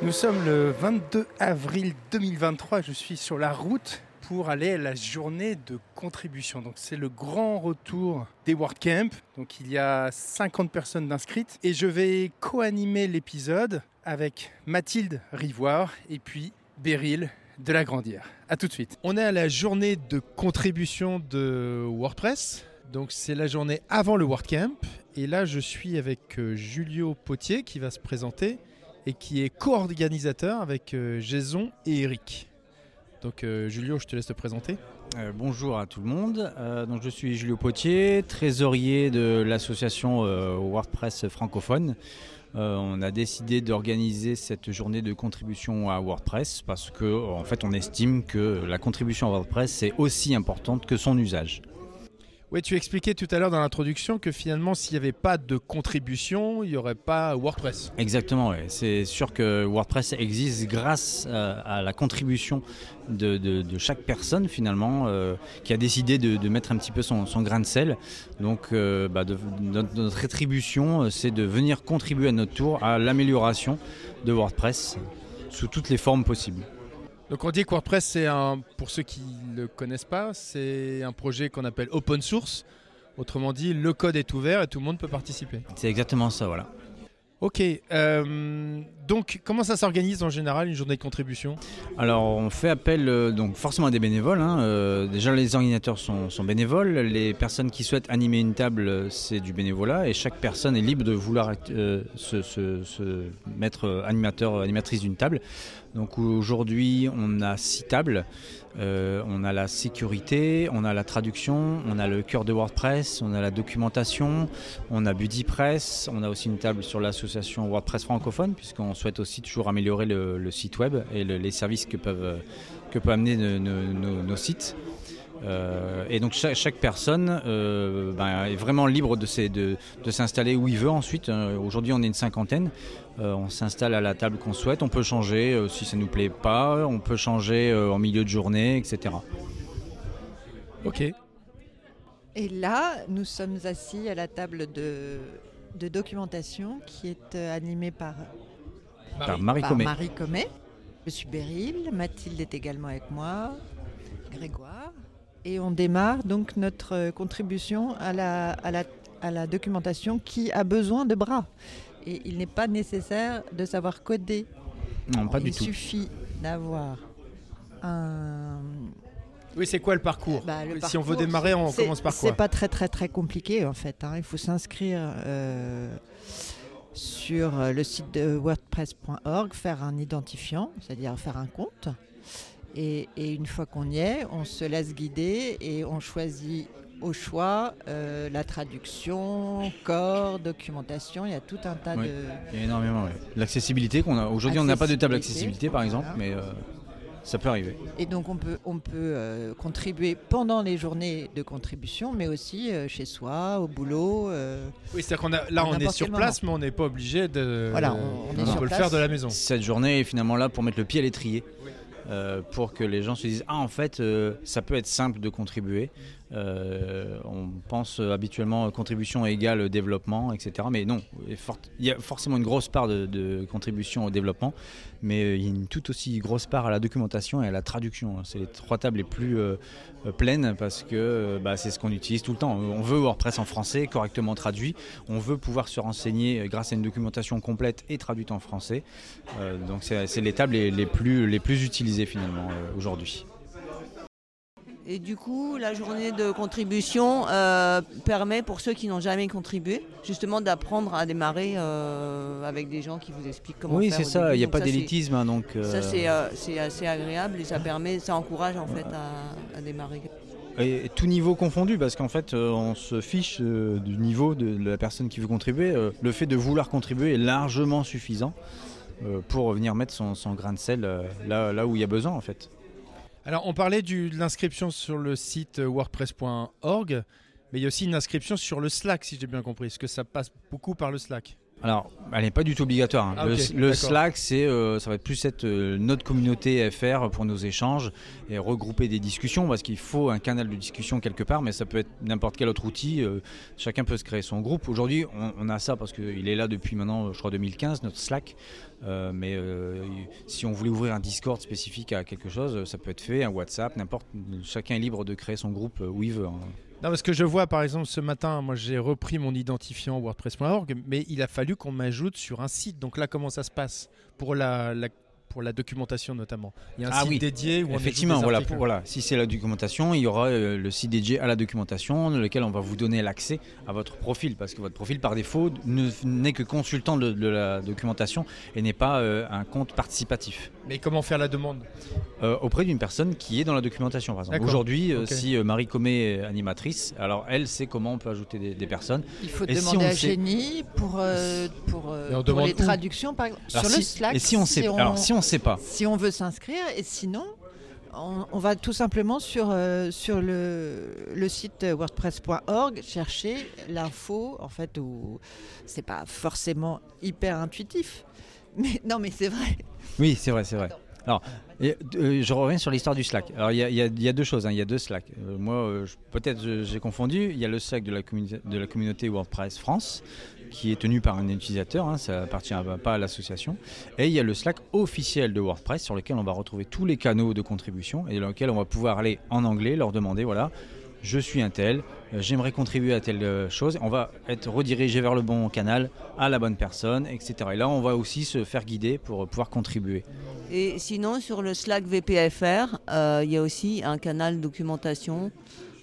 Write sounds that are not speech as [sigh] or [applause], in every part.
Nous sommes le 22 avril 2023. Je suis sur la route pour aller à la journée de contribution. Donc c'est le grand retour des WordCamp. Donc il y a 50 personnes d'inscrites et je vais co-animer l'épisode avec Mathilde Rivoire et puis Beryl de la Grandière. A tout de suite. On est à la journée de contribution de WordPress. Donc c'est la journée avant le WordCamp et là je suis avec euh, Julio Potier qui va se présenter et qui est co-organisateur avec euh, Jason et Eric. Donc euh, Julio, je te laisse te présenter. Euh, bonjour à tout le monde. Je suis Julio Potier, trésorier de l'association WordPress francophone. On a décidé d'organiser cette journée de contribution à WordPress parce que en fait on estime que la contribution à WordPress c'est aussi importante que son usage. Oui, tu expliquais tout à l'heure dans l'introduction que finalement, s'il n'y avait pas de contribution, il n'y aurait pas WordPress. Exactement, ouais. c'est sûr que WordPress existe grâce euh, à la contribution de, chaque personne finalement euh, qui a décidé de, mettre un petit peu son, grain de sel. Donc euh, bah, notre, notre rétribution, c'est de venir contribuer à notre tour à l'amélioration de WordPress sous toutes les formes possibles. Donc on dit que WordPress, c'est un, pour ceux qui ne le connaissent pas, c'est un projet qu'on appelle open source. Autrement dit, le code est ouvert et tout le monde peut participer. C'est exactement ça, voilà. Ok, euh, donc comment ça s'organise en général une journée de contribution? Alors on fait appel euh, donc forcément à des bénévoles. hein. Euh, déjà les organisateurs sont, sont bénévoles, les personnes qui souhaitent animer une table c'est du bénévolat et chaque personne est libre de vouloir se, se- se mettre animateur animatrice d'une table. Donc aujourd'hui on a six tables. Euh, on a la sécurité, on a la traduction, on a le cœur de WordPress, on a la documentation, on a BuddyPress, on a aussi une table sur l'association WordPress francophone, puisqu'on souhaite aussi toujours améliorer le, site web et le- les services que peuvent, que amener nos, sites. Euh, et donc chaque, personne euh, ben, est vraiment libre de, s'installer où il veut ensuite. Aujourd'hui on est une cinquantaine, Euh, on s'installe à la table qu'on souhaite, on peut changer euh, si ça nous plaît pas, on peut changer euh, en milieu de journée, etc. Ok. Et là, nous sommes assis à la table de, de documentation qui est euh, animée par, Par Marie par. Marie Comet. Je suis Beryl, Mathilde est également avec moi, Grégoire. Et on démarre donc notre contribution à la, à la, à la documentation qui a besoin de bras. Et il n'est pas nécessaire de savoir coder. Non, pas il du tout. suffit d'avoir un, Oui, c'est quoi le parcours Bah, le Si on veut démarrer, on c'est- commence par C'est quoi pas très très très compliqué en fait. hein. Il faut s'inscrire euh, sur euh, le site de wordpress.org, faire un identifiant, c'est-à-dire faire un compte. Et, et une fois qu'on y est, on se laisse guider et on choisit au choix euh, la traduction, corps, documentation. Il y a tout un tas Oui. de. Il y a énormément, ouais. L'accessibilité qu'on a. Aujourd'hui, on n'a pas de table Accessibilité, par exemple, voilà. mais euh, ça peut arriver. Et donc on peut, on peut euh, contribuer pendant les journées de contribution, mais aussi euh, chez soi, au boulot. euh, Oui, c'est-à-dire qu'on a, là, on est sur place, mais on n'est pas obligé de. Voilà, on- on est on sur peut le place. faire de la maison. Cette journée est finalement là pour mettre le pied à l'étrier. euh, pour que les gens se disent ah en fait euh, ça peut être simple de contribuer Euh, on pense habituellement contribution égale développement etc mais non il y a forcément une grosse part de, contribution au développement mais il y a une tout aussi grosse part à la documentation et à la traduction. C'est les trois tables les plus euh, pleines parce que euh, bah, c'est ce qu'on utilise tout le temps. On veut WordPress en français correctement traduit. On veut pouvoir se renseigner grâce à une documentation complète et traduite en français. Donc c'est les tables les, plus, utilisées finalement aujourd'hui. Et du coup, la journée de contribution euh, permet pour ceux qui n'ont jamais contribué, justement d'apprendre à démarrer euh, avec des gens qui vous expliquent comment Oui, faire. c'est au ça, il n'y a pas c'est- d'élitisme. hein, donc, Ça, c'est euh, c'est assez agréable et ça permet, ça encourage en fait à, à démarrer. et tout niveau confondu, parce qu'en fait, euh, on se fiche euh, du niveau de la personne qui veut contribuer. Euh, le fait de vouloir contribuer est largement suffisant pour venir mettre son, son grain de sel là, là où il y a besoin en fait. Alors, on parlait de l'inscription sur le site wordpress.org, mais il y a aussi une inscription sur le Slack, si j'ai bien compris. Est-ce que ça passe beaucoup par le Slack? Alors, elle n'est pas du tout obligatoire. hein. Ah, le. Slack, c'est, euh, ça va être plus être euh, notre communauté FR pour nos échanges et regrouper des discussions parce qu'il faut un canal de discussion quelque part, mais ça peut être n'importe quel autre outil. euh, chacun peut se créer son groupe. Aujourd'hui, on, on a ça parce qu'il est là depuis maintenant, je crois, 2015, notre Slack. Euh, mais si on voulait ouvrir un Discord spécifique à quelque chose, ça peut être fait, un WhatsApp, n'importe. Chacun est libre de créer son groupe où il veut. hein. Non, parce que je vois, par exemple, ce matin, moi j'ai repris mon identifiant WordPress.org, mais il a fallu qu'on m'ajoute sur un site. Donc là, comment ça se passe pour la, la- pour la documentation notamment Il y a un Ah site oui. dédié où on Effectivement, des voilà, pour- voilà. Si c'est la documentation, il y aura euh, le site dédié à la documentation, dans lequel on va vous donner l'accès à votre profil, parce que votre profil, par défaut, ne- n'est que consultant de, de la documentation et n'est pas euh, un compte participatif Mais comment faire la demande? Euh, auprès d'une personne qui est dans la documentation, par exemple. Aujourd'hui, euh, si euh, Marie Comé est animatrice, alors elle sait comment on peut ajouter des, des personnes. Il faut Et si demander on à sait- Génie pour, euh, pour, euh, on les traductions, par exemple. Alors, sur le Slack. et si on sait, si alors si on sait pas, si on veut s'inscrire, et sinon, on, on va tout simplement sur, euh, sur le, le site wordpress.org chercher l'info, en fait, où c'est pas forcément hyper intuitif. Mais non, mais c'est vrai. Oui, c'est vrai, c'est vrai. Alors, euh, je reviens sur l'histoire du Slack. Alors, il y, a- deux choses. hein. Il y a deux Slack. Euh, moi, euh, peut-être j'ai confondu. Il y a le Slack de la, de la communauté WordPress France, qui est tenu par un utilisateur. hein, ça appartient pas à l'association. Et il y a le Slack officiel de WordPress, sur lequel on va retrouver tous les canaux de contribution et dans lequel on va pouvoir aller en anglais, leur demander voilà. Je suis un tel, euh, j'aimerais contribuer à telle euh, chose. On va être redirigé vers le bon canal, à la bonne personne, etc. Et là, on va aussi se faire guider pour euh, pouvoir contribuer. Et sinon, sur le Slack VPFR, il y a aussi un canal documentation,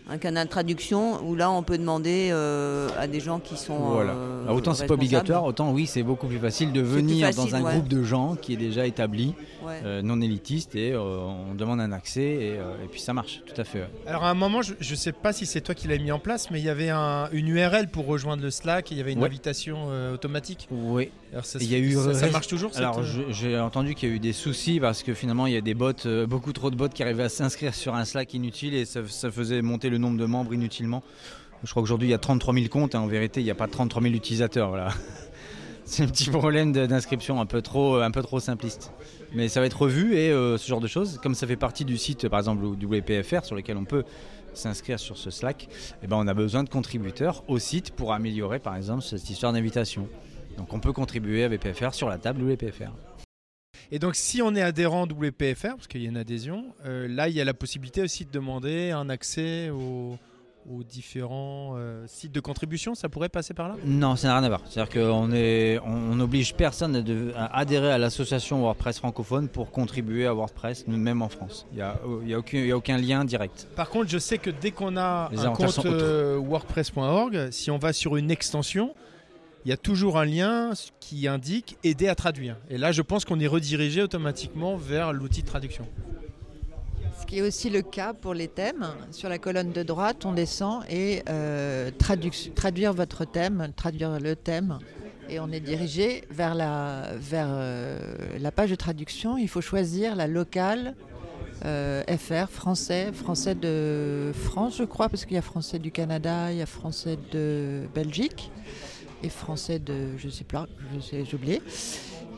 un canal traduction, où là, on peut demander euh, à des gens qui sont. Voilà. euh, Alors, autant c'est pas obligatoire, autant oui, c'est beaucoup plus facile de venir facile, dans un ouais. groupe de gens qui est déjà établi, Ouais. euh, non élitiste, et euh, on demande un accès, et, euh, et puis ça marche, tout à fait. ouais. Alors à un moment, je ne sais pas si c'est toi qui l'as mis en place, mais il y avait un- une URL pour rejoindre le Slack, et il y avait une Ouais. invitation euh, automatique. Oui. Alors ça, Il y a eu ça, marche toujours Alors j'ai entendu qu'il y a eu des soucis parce que finalement il y a des bots, euh, beaucoup trop de bots qui arrivaient à s'inscrire sur un Slack inutile et ça, ça faisait monter le nombre de membres inutilement. Je crois qu'aujourd'hui il y a 33 000 comptes, hein. en vérité il n'y a pas 33 000 utilisateurs. Voilà. [laughs] C'est un petit problème d'inscription un peu trop, un peu trop simpliste. Mais ça va être revu et euh, ce genre de choses, comme ça fait partie du site par exemple WPFR sur lequel on peut s'inscrire sur ce Slack, eh ben, on a besoin de contributeurs au site pour améliorer par exemple cette histoire d'invitation. Donc on peut contribuer à WPFR sur la table WPFR. Et donc si on est adhérent WPFR, parce qu'il y a une adhésion, euh, là il y a la possibilité aussi de demander un accès aux, aux différents euh, sites de contribution, ça pourrait passer par là? Non, ça n'a rien à voir. C'est-à-dire qu'on est, on n'oblige personne à, de- à adhérer à l'association WordPress francophone pour contribuer à WordPress, même en France. Il n'y a, il y a aucun, il y a aucun lien direct. Par contre, je sais que dès qu'on a Les un compte euh, WordPress.org, si on va sur une extension, il y a toujours un lien qui indique aider à traduire. Et là, je pense qu'on est redirigé automatiquement vers l'outil de traduction. Ce qui est aussi le cas pour les thèmes. Sur la colonne de droite, on descend et euh, traduire votre thème, traduire le thème. Et on est dirigé vers la, euh, page de traduction. Il faut choisir la locale euh, FR, français, français de France, je crois, parce qu'il y a français du Canada, il y a français de Belgique et français de, je sais pas, je sais, j'ai oublié.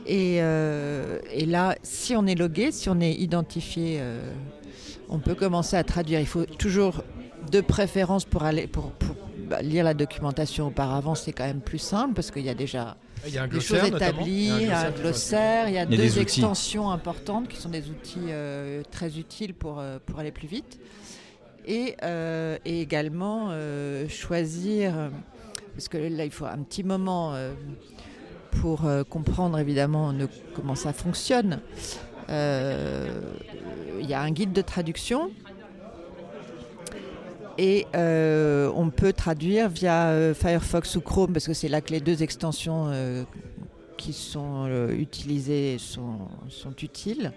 Et, euh, et là, si on est logué, si on est identifié, euh, on peut commencer à traduire. Il faut toujours de préférence pour aller pour, pour, bah, lire la documentation auparavant, c'est quand même plus simple parce qu'il y a déjà Il y a un des choses établies, Il y a un glossaire, il y a Il y a deux extensions importantes qui sont des outils euh, très utiles pour, euh, pour aller plus vite. Et, euh, et également euh, choisir, euh, parce que là il faut un petit moment euh, pour euh, comprendre évidemment comment ça fonctionne. Euh, Il y a un guide de traduction et on peut traduire via Firefox ou Chrome parce que c'est là que les deux extensions qui sont utilisées sont, utiles.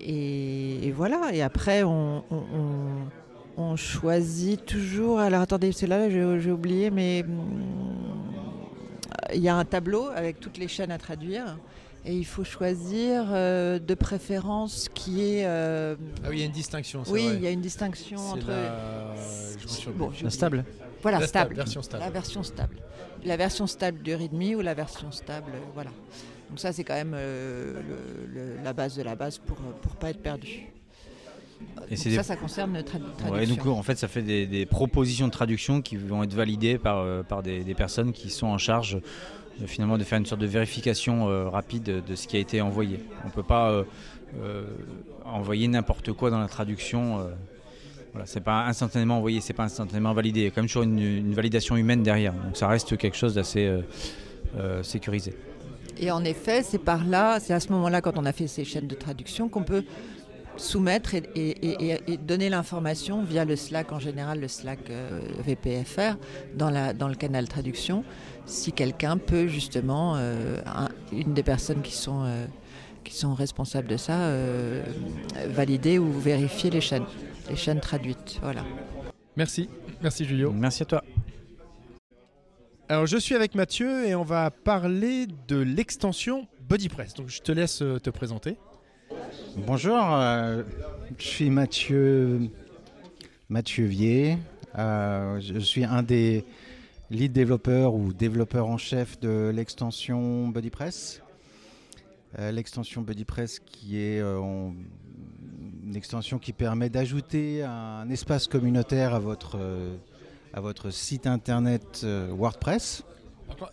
Et, voilà, et après on- on- on choisit toujours. Alors attendez, c'est là, j'ai oublié, mais hum, il y a un tableau avec toutes les chaînes à traduire. Et il faut choisir euh, de préférence qui est. euh, Ah oui, il y a une distinction. oui, vrai. il y a une distinction entre. la... je Bon, La stable Voilà, La stable, stable. version stable. La version stable. la version stable du README ou la version stable, voilà. Donc ça, c'est quand même euh, le- le- la base de la base pour ne pas être perdu. Et ça, des- ça concerne trad- Ouais, traduction. donc en fait, ça fait des, des propositions de traduction qui vont être validées par, euh, par des, des personnes qui sont en charge euh, finalement de faire une sorte de vérification euh, rapide de ce qui a été envoyé. On ne peut pas euh, euh, envoyer n'importe quoi dans la traduction. voilà, c'est pas instantanément envoyé, c'est pas instantanément validé. Il y a quand même toujours une, une validation humaine derrière. Donc ça reste quelque chose d'assez sécurisé. Et en effet, c'est par là, c'est à ce moment-là, quand on a fait ces chaînes de traduction, qu'on peut soumettre et, et- et- et donner l'information via le Slack, en général le Slack euh, VPFR, dans, la, dans le canal traduction, si quelqu'un peut justement, euh, un- une des personnes qui sont, euh, qui sont responsables de ça, euh, valider ou vérifier les chaînes, les chaînes traduites. Voilà. Merci, merci Julio. Merci à toi. Alors je suis avec Mathieu et on va parler de l'extension BodyPress. Donc je te laisse te présenter. Bonjour, euh, je suis Mathieu, Mathieu Vier. Euh, je suis un des lead développeurs ou développeurs en chef de l'extension BodyPress. Euh, l'extension BodyPress qui est une extension qui permet d'ajouter un espace communautaire à votre, site internet WordPress.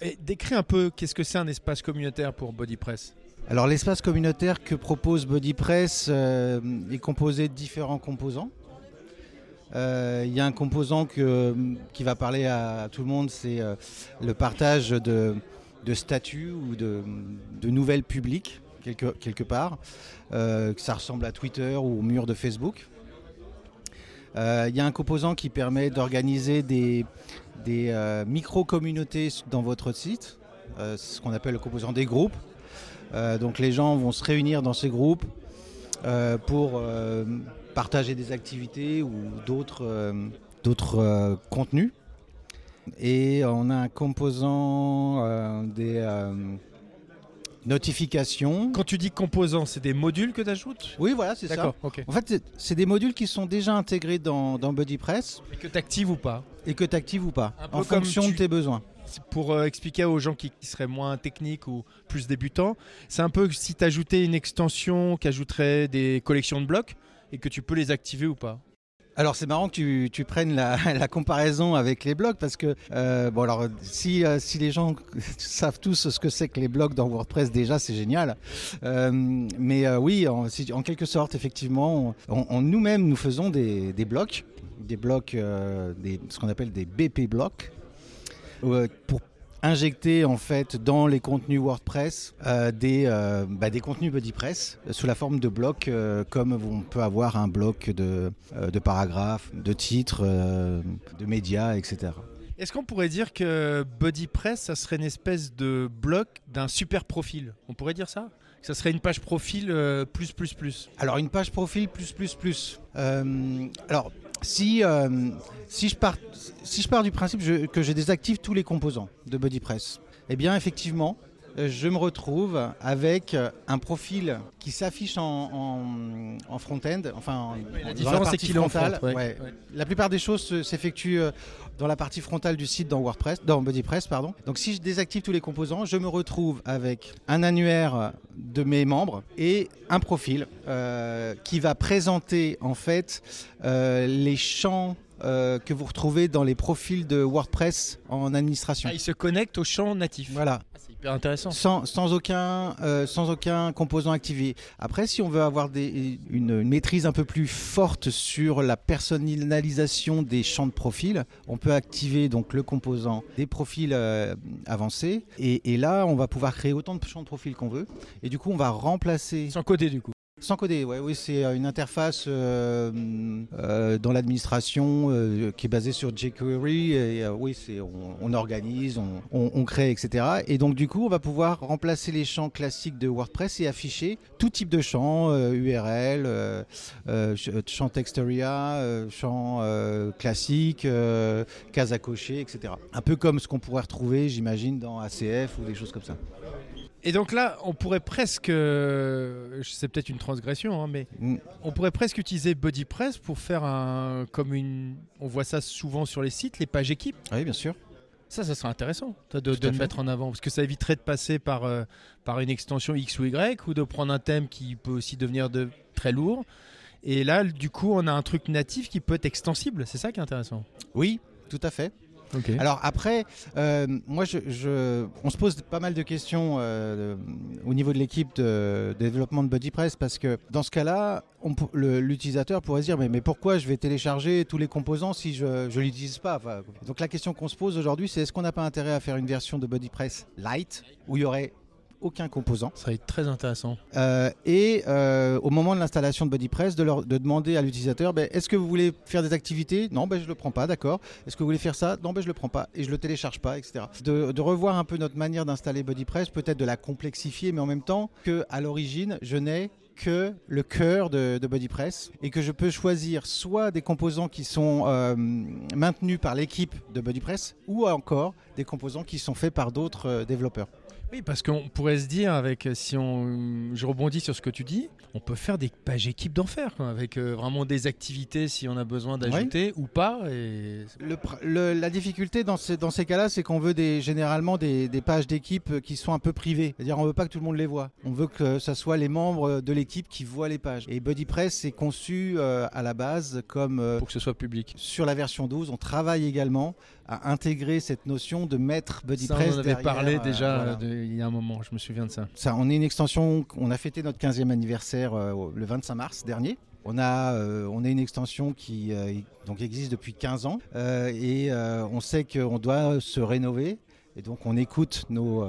Et décris un peu qu'est-ce que c'est un espace communautaire pour BodyPress. Alors l'espace communautaire que propose BodyPress euh, est composé de différents composants. Euh, Il y a un composant qui va parler à, tout le monde, c'est euh, le partage de, statuts ou de, nouvelles publiques quelque, part. Euh, ça ressemble à Twitter ou au mur de Facebook. Il y a un composant qui permet d'organiser des, micro-communautés dans votre site, ce qu'on appelle le composant des groupes. Euh, donc les gens vont se réunir dans ces groupes euh, pour euh, partager des activités ou d'autres d'autres, contenus. Et on a un composant des notifications. Quand tu dis composants, c'est des modules que tu ajoutes Oui, voilà, c'est ça. D'accord, ok. En fait, c'est- des modules qui sont déjà intégrés dans, dans BuddyPress Et que tu actives ou pas? Et que tu actives ou pas, en fonction tu- de tes besoins. Pour euh, expliquer aux gens qui, seraient moins techniques ou plus débutants, c'est un peu si tu ajoutais une extension qui ajouterait des collections de blocs et que tu peux les activer ou pas. Alors c'est marrant que tu, prennes [laughs] la, comparaison avec les blogs parce que euh, bon alors si, euh, si les gens [laughs] savent tous ce que c'est que les blogs dans WordPress déjà c'est génial. Mais oui en, quelque sorte effectivement nous-mêmes nous faisons des, blocs des blocs ce qu'on appelle des BP blocs pour injecter en fait dans les contenus WordPress euh, des, euh, bah, des contenus BuddyPress euh, sous la forme de blocs euh, comme on peut avoir un bloc de, de paragraphes, de titres, de médias, etc. Est-ce qu'on pourrait dire que BuddyPress, ça serait une espèce de bloc d'un super profil? On pourrait dire ça? Ça serait une page profil euh, plus plus plus? Alors une page profil plus plus plus. Euh, alors si, euh, si, je pars, si je pars du principe que je désactive tous les composants de BuddyPress, eh bien effectivement je me retrouve avec un profil qui s'affiche en, en- en front-end, enfin en- la dans partie qu'il est en frontale. front, ouais. ouais. Ouais. La plupart des choses se- s'effectuent euh, dans la partie frontale du site dans WordPress, dans BuddyPress, pardon. Donc si je désactive tous les composants, je me retrouve avec un annuaire de mes membres et un profil euh, qui va présenter en fait euh, les champs euh, que vous retrouvez dans les profils de WordPress en administration. Ah, il se connecte au champ natif. Voilà, Ah, c'est hyper intéressant. sans, sans aucun, euh, sans aucun composant activé. Après, si on veut avoir des, une, une maîtrise un peu plus forte sur la personnalisation des champs de profil, on peut activer donc le composant des profils euh, avancés. Et, et là, on va pouvoir créer autant de champs de profil qu'on veut. Et du coup, on va remplacer Sans coder du coup. Sans coder, oui, c'est euh, une interface euh, euh, dans l'administration qui est basée sur jQuery. Et oui, c'est on, organise, on, crée, etc. Et donc du coup, on va pouvoir remplacer les champs classiques de WordPress et afficher tout type de champs, URL, ch- champ text area, euh, champ classique, cases à cocher, etc. Un peu comme ce qu'on pourrait retrouver, j'imagine, dans ACF ou des choses comme ça. Et donc là, on pourrait presque, euh, c'est peut-être une transgression, hein, mais Mm. on pourrait presque utiliser BuddyPress pour faire un, comme une, on voit ça souvent sur les sites, les pages équipes. Oui, bien sûr. Ça, ça serait intéressant de, le mettre en avant, parce que ça éviterait de passer par, euh, par une extension X ou Y, ou de prendre un thème qui peut aussi devenir de, très lourd. Et là, du coup, on a un truc natif qui peut être extensible. C'est ça qui est intéressant? Oui, tout à fait. Ok. Alors après, euh, moi, je, on se pose pas mal de questions euh, au niveau de l'équipe de, développement de BuddyPress parce que dans ce cas-là, l'utilisateur pourrait se dire mais, pourquoi je vais télécharger tous les composants si je ne l'utilise pas Donc la question qu'on se pose aujourd'hui, c'est est-ce qu'on n'a pas intérêt à faire une version de BuddyPress Lite où il y aurait aucun composant ça serait très intéressant. euh, et euh, au moment de l'installation de BuddyPress, de, leur, de demander à l'utilisateur ben, est-ce que vous voulez faire des activités? Non, ben, je ne le prends pas, d'accord. Est-ce que vous voulez faire ça? Non, ben, je ne le prends pas et je ne le télécharge pas, etc. De, de revoir un peu notre manière d'installer BuddyPress, peut-être de la complexifier, mais en même temps que à l'origine, je n'ai que le cœur de, de BuddyPress et que je peux choisir soit des composants qui sont euh, maintenus par l'équipe de BuddyPress ou encore des composants qui sont faits par d'autres développeurs. Oui, parce qu'on pourrait se dire, avec, euh, si on, je rebondis sur ce que tu dis, on peut faire des pages équipes d'enfer, avec euh, vraiment des activités si on a besoin d'ajouter ou pas. Et... Le pr- le- la difficulté dans ces, dans ces cas-là, c'est qu'on veut des, généralement des, des pages d'équipe qui sont un peu privées. C'est-à-dire on veut pas que tout le monde les voit. On veut que ce soit les membres de l'équipe qui voient les pages. Et BuddyPress est conçu euh, à la base comme... euh, pour que ce soit public. sur la version 12, on travaille également à intégrer cette notion de mettre Ça, BuddyPress on en avait derrière, parlé euh, déjà voilà. euh, de- il y a un moment, je me souviens de ça. Ça, on est une extension, on a fêté notre 15e anniversaire euh, le 25 mars dernier. On a, euh, on est une extension qui euh, donc existe depuis 15 ans euh, et on sait qu'on doit se rénover. Et donc on écoute nos,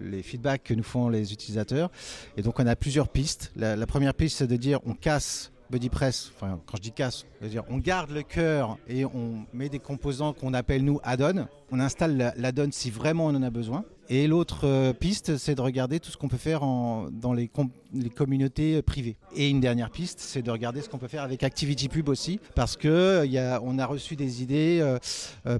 les feedbacks que nous font les utilisateurs. Et donc on a plusieurs pistes. La, la première piste c'est de dire on casse BuddyPress. Enfin quand je dis casse, on garde le cœur et on met des composants qu'on appelle nous add-on. On installe la- l'add-on si vraiment on en a besoin. Et l'autre euh, piste, c'est de regarder tout ce qu'on peut faire dans les, com- les communautés euh, privées. Et une dernière piste, c'est de regarder ce qu'on peut faire avec ActivityPub aussi, parce que euh, a, on a reçu des idées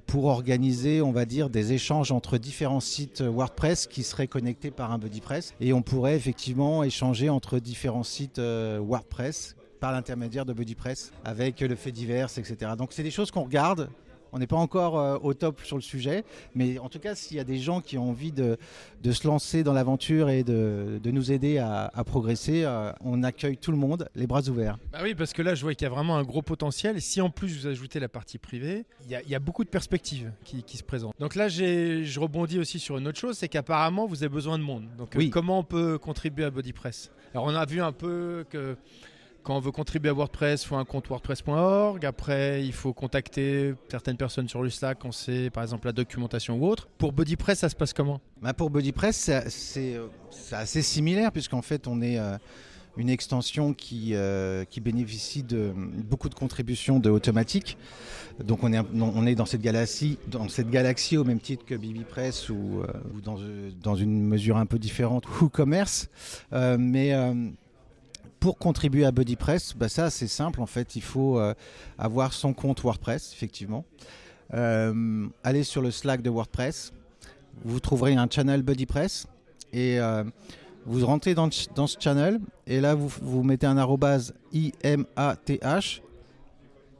pour organiser, on va dire, des échanges entre différents sites WordPress qui seraient connectés par un BuddyPress, et on pourrait effectivement échanger entre différents sites WordPress par l'intermédiaire de BuddyPress avec le fait divers, etc. Donc c'est des choses qu'on regarde. On n'est pas encore euh, au top sur le sujet, mais en tout cas, s'il y a des gens qui ont envie de, de se lancer dans l'aventure et de, de nous aider à, à progresser, euh, on accueille tout le monde, les bras ouverts. Bah oui, parce que là, je vois qu'il y a vraiment un gros potentiel. Et si en plus vous ajoutez la partie privée, il y a, il y a beaucoup de perspectives qui, qui se présentent. Donc là, j'ai- je rebondis aussi sur une autre chose, c'est qu'apparemment, vous avez besoin de monde. Donc euh, Oui. comment on peut contribuer à BodyPress Alors on a vu un peu que quand on veut contribuer à WordPress, il faut un compte WordPress.org. Après, il faut contacter certaines personnes sur le Slack, on sait par exemple la documentation ou autre. Pour BodyPress, ça se passe comment? Bah, pour BuddyPress, c'est- assez similaire, puisqu'en fait, on est euh, une extension qui, euh, qui bénéficie de beaucoup de contributions de automatique. Donc on est, dans cette galaxie, dans cette galaxie au même titre que BBPress ou, euh, ou dans, une mesure un peu différente WooCommerce. Euh, mais pour contribuer à BuddyPress, bah ça c'est simple en fait, il faut euh, avoir son compte WordPress effectivement. Euh, aller sur le Slack de WordPress, vous trouverez un channel BuddyPress et euh, vous rentrez dans ce channel et là vous, vous mettez un arrobase IMATH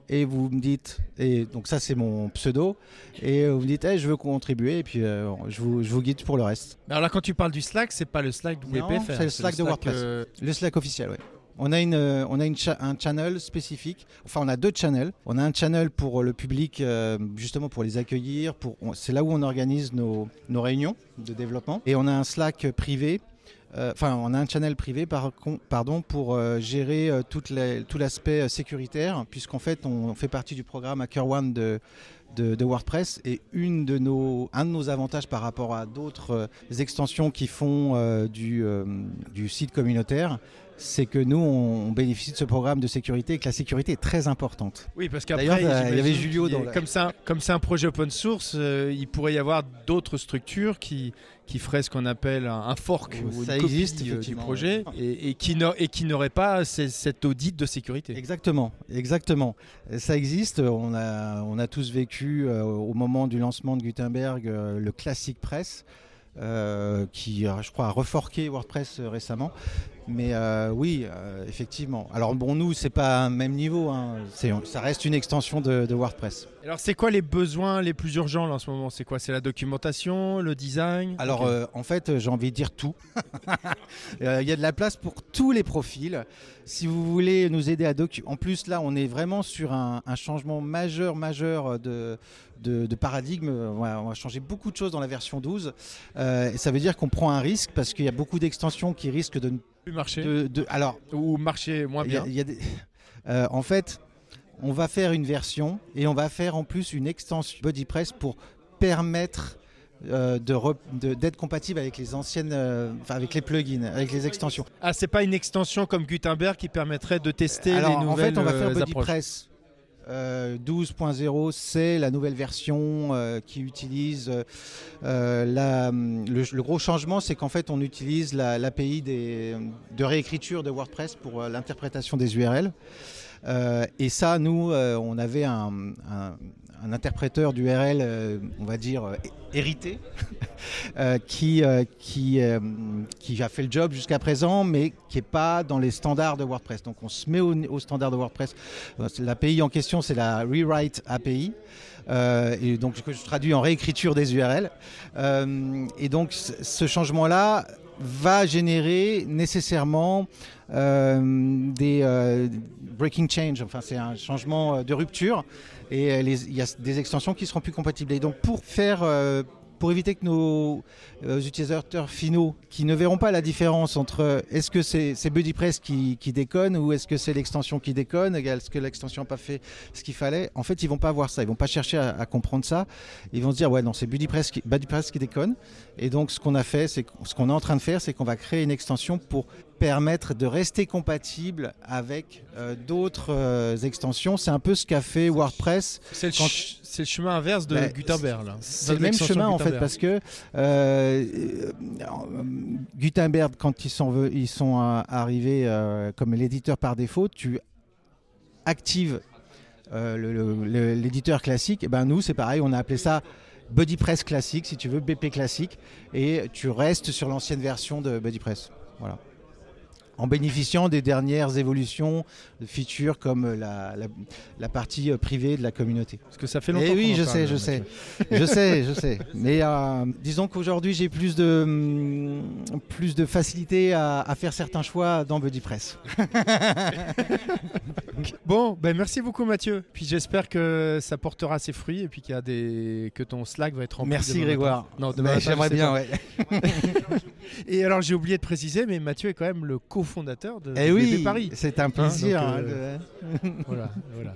et vous me dites, et donc ça c'est mon pseudo, et vous me dites hey, je veux contribuer et puis euh, je, vous, je vous guide pour le reste. Alors là, quand tu parles du Slack, c'est pas le Slack Non, WPFR. c'est le Slack de WordPress. euh, Le Slack officiel, oui. On a, une, euh, on a une cha- un channel spécifique, enfin on a deux channels. On a un channel pour le public, euh, justement pour les accueillir, c'est là où on organise nos, nos réunions de développement. Et on a un Slack privé, enfin on a un channel privé par, pardon, pour euh, gérer euh, toute tout l'aspect euh, sécuritaire, puisqu'en fait on fait partie du programme HackerOne de, de, de WordPress et une de nos, un de nos avantages par rapport à d'autres euh, extensions qui font euh, du, euh, du site communautaire, c'est que nous, on, bénéficie de ce programme de sécurité et que la sécurité est très importante. Oui, parce qu'après, euh, il y avait Julio dans la- comme ça, comme c'est un projet open source, euh, il pourrait y avoir d'autres structures qui qui feraient ce qu'on appelle un, un fork ou ça une existe, euh, du projet et, et qui n'a- et qui n'aurait pas cet audit de sécurité. Exactement, exactement. Ça existe. On a, on a tous vécu euh, au moment du lancement de Gutenberg euh, le Classic Press, euh, qui, je crois, a reforqué WordPress récemment. Mais euh, oui, euh, effectivement. Alors bon, nous, c'est pas un même niveau. hein. Ça reste une extension de, de WordPress. Alors, c'est quoi les besoins les plus urgents là, en ce moment? C'est quoi? C'est la documentation, le design? Alors euh, en fait, j'ai envie de dire tout. [laughs] Il y a de la place pour tous les profils. Si vous voulez nous aider à docu, en plus là, on est vraiment sur un, un changement majeur, majeur de, de, de paradigme. On va, changer beaucoup de choses dans la version 12. Euh, et ça veut dire qu'on prend un risque parce qu'il y a beaucoup d'extensions qui risquent de, ne- plus marcher de, de- alors ou marcher moins il y a- bien il y a des- Euh, en fait, on va faire une version et on va faire en plus une extension BodyPress pour permettre euh, d'être compatible avec les anciennes, euh, enfin avec les plugins, avec les extensions. Ah, c'est pas une extension comme Gutenberg qui permettrait de tester Alors les en nouvelles fait, on va faire euh, approches. BodyPress. Euh, 12.0, c'est la nouvelle version euh, qui utilise euh, la- le, le gros changement, c'est qu'en fait on utilise la- l'API de réécriture de WordPress pour euh, l'interprétation des URL. Euh, et ça, nous, euh, on avait un- un interpréteur d'URL, euh, on va dire, euh, hé- hérité, [laughs] euh, qui, euh, qui, qui a fait le job jusqu'à présent, mais qui n'est pas dans les standards de WordPress. Donc on se met au, au standard de WordPress. L'API en question, c'est la Rewrite API. Euh, donc je traduis en réécriture des URL. Et donc ce changement-là va générer nécessairement euh, des euh, breaking change, enfin c'est un changement euh, de rupture. Et il y a des extensions qui seront plus compatibles. Et donc pour faire pour éviter que nos utilisateurs finaux qui ne verront pas la différence entre est-ce que c'est BuddyPress qui, déconne ou est-ce que c'est l'extension qui déconne, est-ce que l'extension n'a pas fait ce qu'il fallait, en fait ils vont pas voir ça, ils vont pas chercher à, comprendre ça, ils vont se dire ouais non c'est BuddyPress qui déconne et donc ce qu'on a fait, c'est ce qu'on est en train de faire, c'est qu'on va créer une extension pour permettre de rester compatible avec euh, d'autres euh, extensions. C'est un peu ce qu'a fait WordPress C'est le, Quand- ch- c'est le chemin inverse de Bah, Gutenberg. c'est le même chemin en fait parce que euh, Gutenberg quand ils sont, ils sont arrivés comme l'éditeur par défaut, tu actives l'éditeur classique. Et ben nous c'est pareil, on a appelé ça BuddyPress classique si tu veux, BP classique, et tu restes sur l'ancienne version de BuddyPress. Voilà. En bénéficiant des dernières évolutions de features comme la, la- la partie privée de la communauté. Parce que ça fait longtemps. Eh oui, je parle, sais, je sais. je sais, je sais. Mais euh, disons qu'aujourd'hui, j'ai plus de, hum, plus de facilité à, à faire certains choix dans BuddyPress. [laughs] Bon, ben merci beaucoup Mathieu. Puis j'espère que ça portera ses fruits et puis qu'il y a des que ton Slack va être rempli. Merci Grégoire. Non, réponses, J'aimerais bien, ouais. [laughs] Et alors j'ai oublié de préciser, mais Mathieu est quand même le cofondateur de Eh oui, Paris. c'est un plaisir. donc, hein, euh, de- voilà, voilà.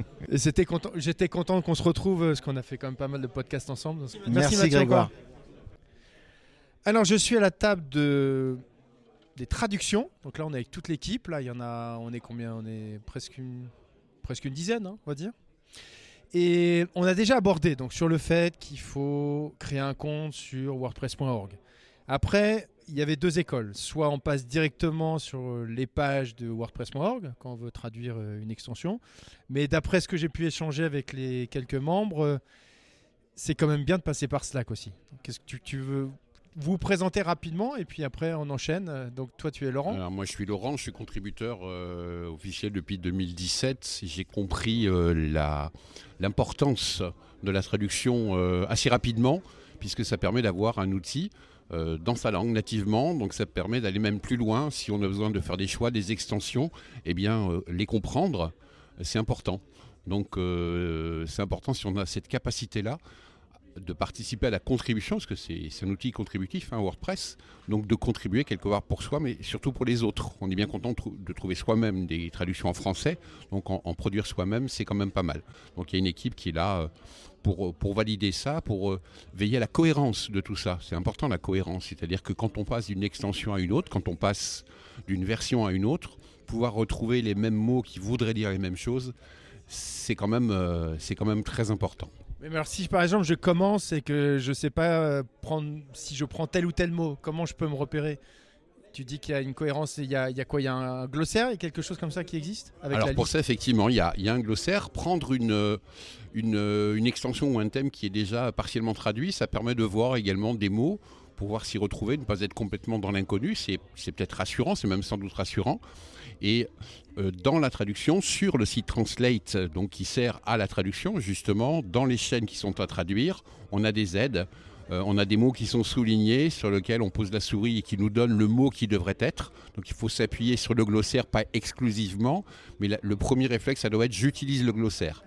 Content, j'étais content qu'on se retrouve parce qu'on a fait quand même pas mal de podcasts ensemble. Merci, Merci, Mathieu Grégoire. encore. Alors je suis à la table de des traductions. Donc là on est avec toute l'équipe. Là il y en a, on est combien? On est presque une presque une dizaine, hein, on va dire. Et on a déjà abordé donc sur le fait qu'il faut créer un compte sur WordPress.org. Après, il y avait deux écoles. Soit on passe directement sur les pages de WordPress.org quand on veut traduire euh, une extension. Mais d'après ce que j'ai pu échanger avec les quelques membres, euh, c'est quand même bien de passer par Slack aussi. Qu'est-ce que tu, veux vous présenter rapidement et puis après on enchaîne. Euh, Donc toi tu es Laurent. Moi je suis Laurent, je suis contributeur euh, officiel depuis 2017. J'ai compris euh, l'importance de la traduction euh, assez rapidement puisque ça permet d'avoir un outil euh, dans sa langue nativement. Donc ça permet d'aller même plus loin si on a besoin de faire des choix, des extensions, eh bien euh, les comprendre, c'est important. Donc euh, c'est important si on a cette capacité-là de participer à la contribution, parce que c'est un outil contributif, hein, WordPress, donc de contribuer quelque part pour soi, mais surtout pour les autres. On est bien content de, trou- de trouver soi-même des traductions en français, donc en, produire soi-même, c'est quand même pas mal. Donc il y a une équipe qui est là euh, pour, euh, pour valider ça, pour euh, veiller à la cohérence de tout ça. C'est important la cohérence, c'est-à-dire que quand on passe d'une extension à une autre, quand on passe d'une version à une autre, pouvoir retrouver les mêmes mots qui voudraient dire les mêmes choses, c'est quand, même, euh, c'est quand même très important. Mais alors, si par exemple je commence et que je sais pas prendre si je prends tel ou tel mot, comment je peux me repérer? Tu dis qu'il y a une cohérence, il y a, il y a quoi Il y a un glossaire, il y a quelque chose comme ça qui existe avec Alors la pour liste ça, effectivement, il y a, il y a un glossaire. Prendre une, euh, une, euh, une extension ou un thème qui est déjà partiellement traduit, ça permet de voir également des mots pouvoir s'y retrouver, ne pas être complètement dans l'inconnu. C'est peut-être rassurant, c'est même sans doute rassurant. Et euh, dans la traduction, sur le site Translate, donc qui sert à la traduction, justement, dans les chaînes qui sont à traduire, on a des aides. Euh, on a des mots qui sont soulignés, sur lesquels on pose la souris et qui nous donnent le mot qui devrait être. Donc il faut s'appuyer sur le glossaire, pas exclusivement, mais le premier réflexe, ça doit être j'utilise le glossaire.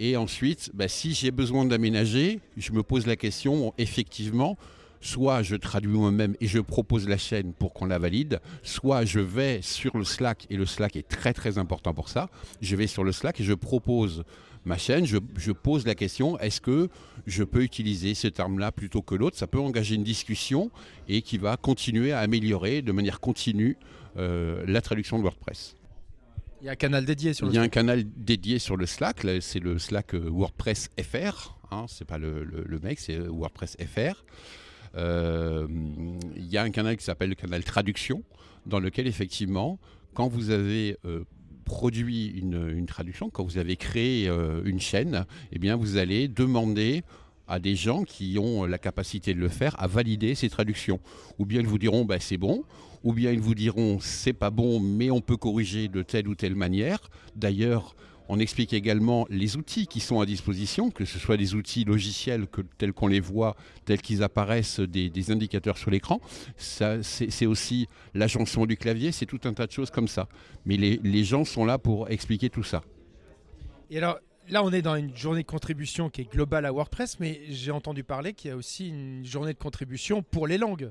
Et ensuite, bah, si j'ai besoin d'aménager, je me pose la question, effectivement, soit je traduis moi-même et je propose la chaîne pour qu'on la valide, soit je vais sur le Slack, et le Slack est très très important pour ça, je vais sur le Slack et je propose ma chaîne, je, pose la question, est-ce que je peux utiliser ce terme-là plutôt que l'autre? Ça peut engager une discussion et qui va continuer à améliorer de manière continue euh, la traduction de WordPress. Il y a un canal dédié sur le Il y a un canal dédié sur le Slack, c'est le Slack euh, WordPress FR, hein, c'est pas le, mec, c'est euh, WordPress FR. Euh, il y a un canal qui s'appelle le canal traduction, dans lequel effectivement, quand vous avez produit une, traduction, quand vous avez créé une chaîne, eh vous allez demander à des gens qui ont la capacité de le faire à valider ces traductions. Ou bien ils vous diront bah, c'est bon, ou bien ils vous diront c'est pas bon, mais on peut corriger de telle ou telle manière. D'ailleurs, on explique également les outils qui sont à disposition, que ce soit des outils logiciels que, tels qu'on les voit, tels qu'ils apparaissent des, indicateurs sur l'écran. C'est aussi l'agencement du clavier, c'est tout un tas de choses comme ça. Mais les, les gens sont là pour expliquer tout ça. Et alors, là, on est dans une journée de contribution qui est globale à WordPress, mais j'ai entendu parler qu'il y a aussi une journée de contribution pour les langues.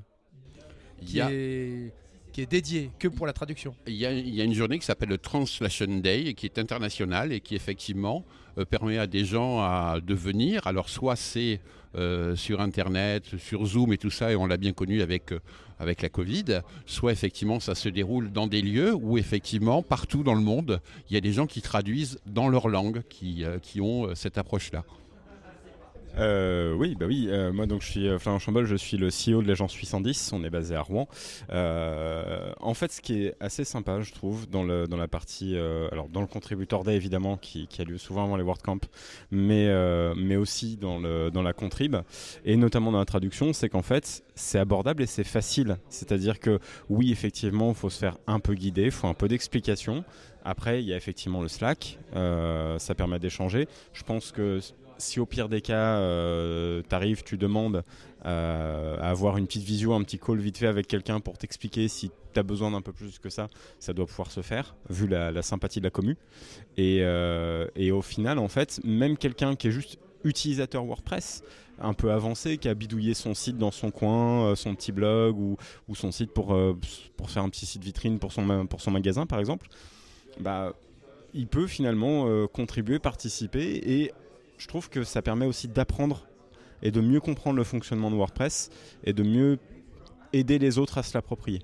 Qui est qui est dédié que pour la traduction. Il y a, une journée qui s'appelle le Translation Day, qui est internationale et qui effectivement euh, permet à des gens à, de venir. Alors soit c'est euh, sur Internet, sur Zoom et tout ça, et on l'a bien connu avec, euh, avec la Covid, soit effectivement ça se déroule dans des lieux où effectivement partout dans le monde, il y a des gens qui traduisent dans leur langue, qui, qui ont cette approche-là. Euh, oui, bah oui. Euh, moi, donc, je suis euh, Florian Chambol, je suis le CEO de l'agence 810. On est basé à Rouen. en fait, ce qui est assez sympa, je trouve, dans, le, dans la partie, alors dans le contributeur day évidemment, qui, a lieu souvent avant les WordCamp, mais mais aussi dans le dans la contrib et notamment dans la traduction, c'est qu'en fait, c'est abordable et c'est facile. C'est-à-dire que oui, effectivement, il faut se faire un peu guider, il faut un peu d'explication. Après, il y a effectivement le Slack, ça permet d'échanger. Je pense que si au pire des cas, euh, tu arrives, tu demandes euh, à avoir une petite visio, un petit call vite fait avec quelqu'un pour t'expliquer si tu as besoin d'un peu plus que ça, ça doit pouvoir se faire, vu la, sympathie de la commu. Euh, et, au final, en fait, même quelqu'un qui est juste utilisateur WordPress, un peu avancé, qui a bidouillé son site dans son coin, son petit blog ou, son site pour, faire un petit site vitrine pour son, pour son magasin, par exemple, bah, il peut finalement contribuer, participer et je trouve que ça permet aussi d'apprendre et de mieux comprendre le fonctionnement de WordPress et de mieux aider les autres à se l'approprier.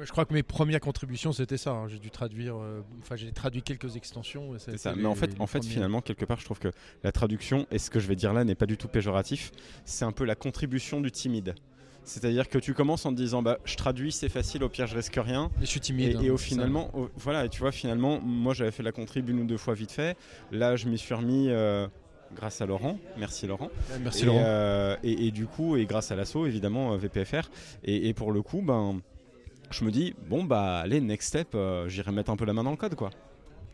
je crois que mes premières contributions c'était ça. Hein. J'ai dû traduire, euh, enfin j'ai traduit quelques extensions. C'est ça. Mais en fait, en fait, finalement, quelque part, je trouve que la traduction et ce que je vais dire là n'est pas du tout péjoratif. C'est un peu la contribution du timide. C'est-à-dire que tu commences en te disant bah je traduis c'est facile au pire je risque rien. Et je suis timide. Et, hein, au finalement voilà tu vois finalement moi j'avais fait la contrib une ou deux fois vite fait. Là je m'y suis remis euh, grâce à Laurent. Merci Laurent. Merci Laurent. Euh, et, du coup, et grâce à l'assaut, évidemment, euh, VPFR. Et, pour le coup, ben, je me dis, bon, bah, allez, next step, euh, j'irai mettre un peu la main dans le code, quoi.